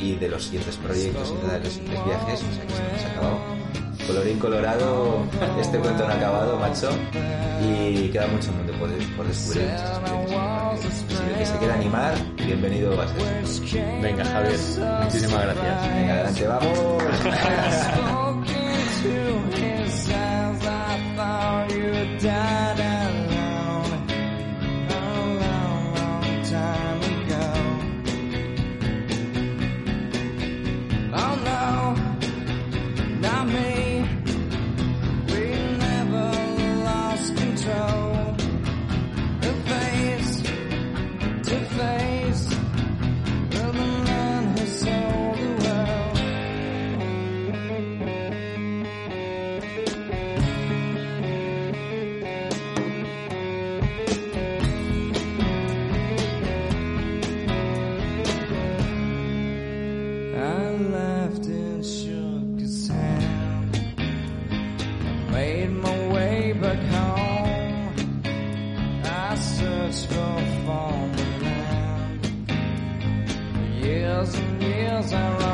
Y de los siguientes proyectos y de los siguientes viajes, o sea que se ha acabado. Colorín colorado, este cuento no ha acabado, macho. Y queda mucho mundo por, por descubrir. muchas experiencias. Así que el que se quiera animar, bienvenido va a ser. Venga, Javier, muchísimas gracias. Venga, adelante, vamos. <laughs> <laughs> years and years around.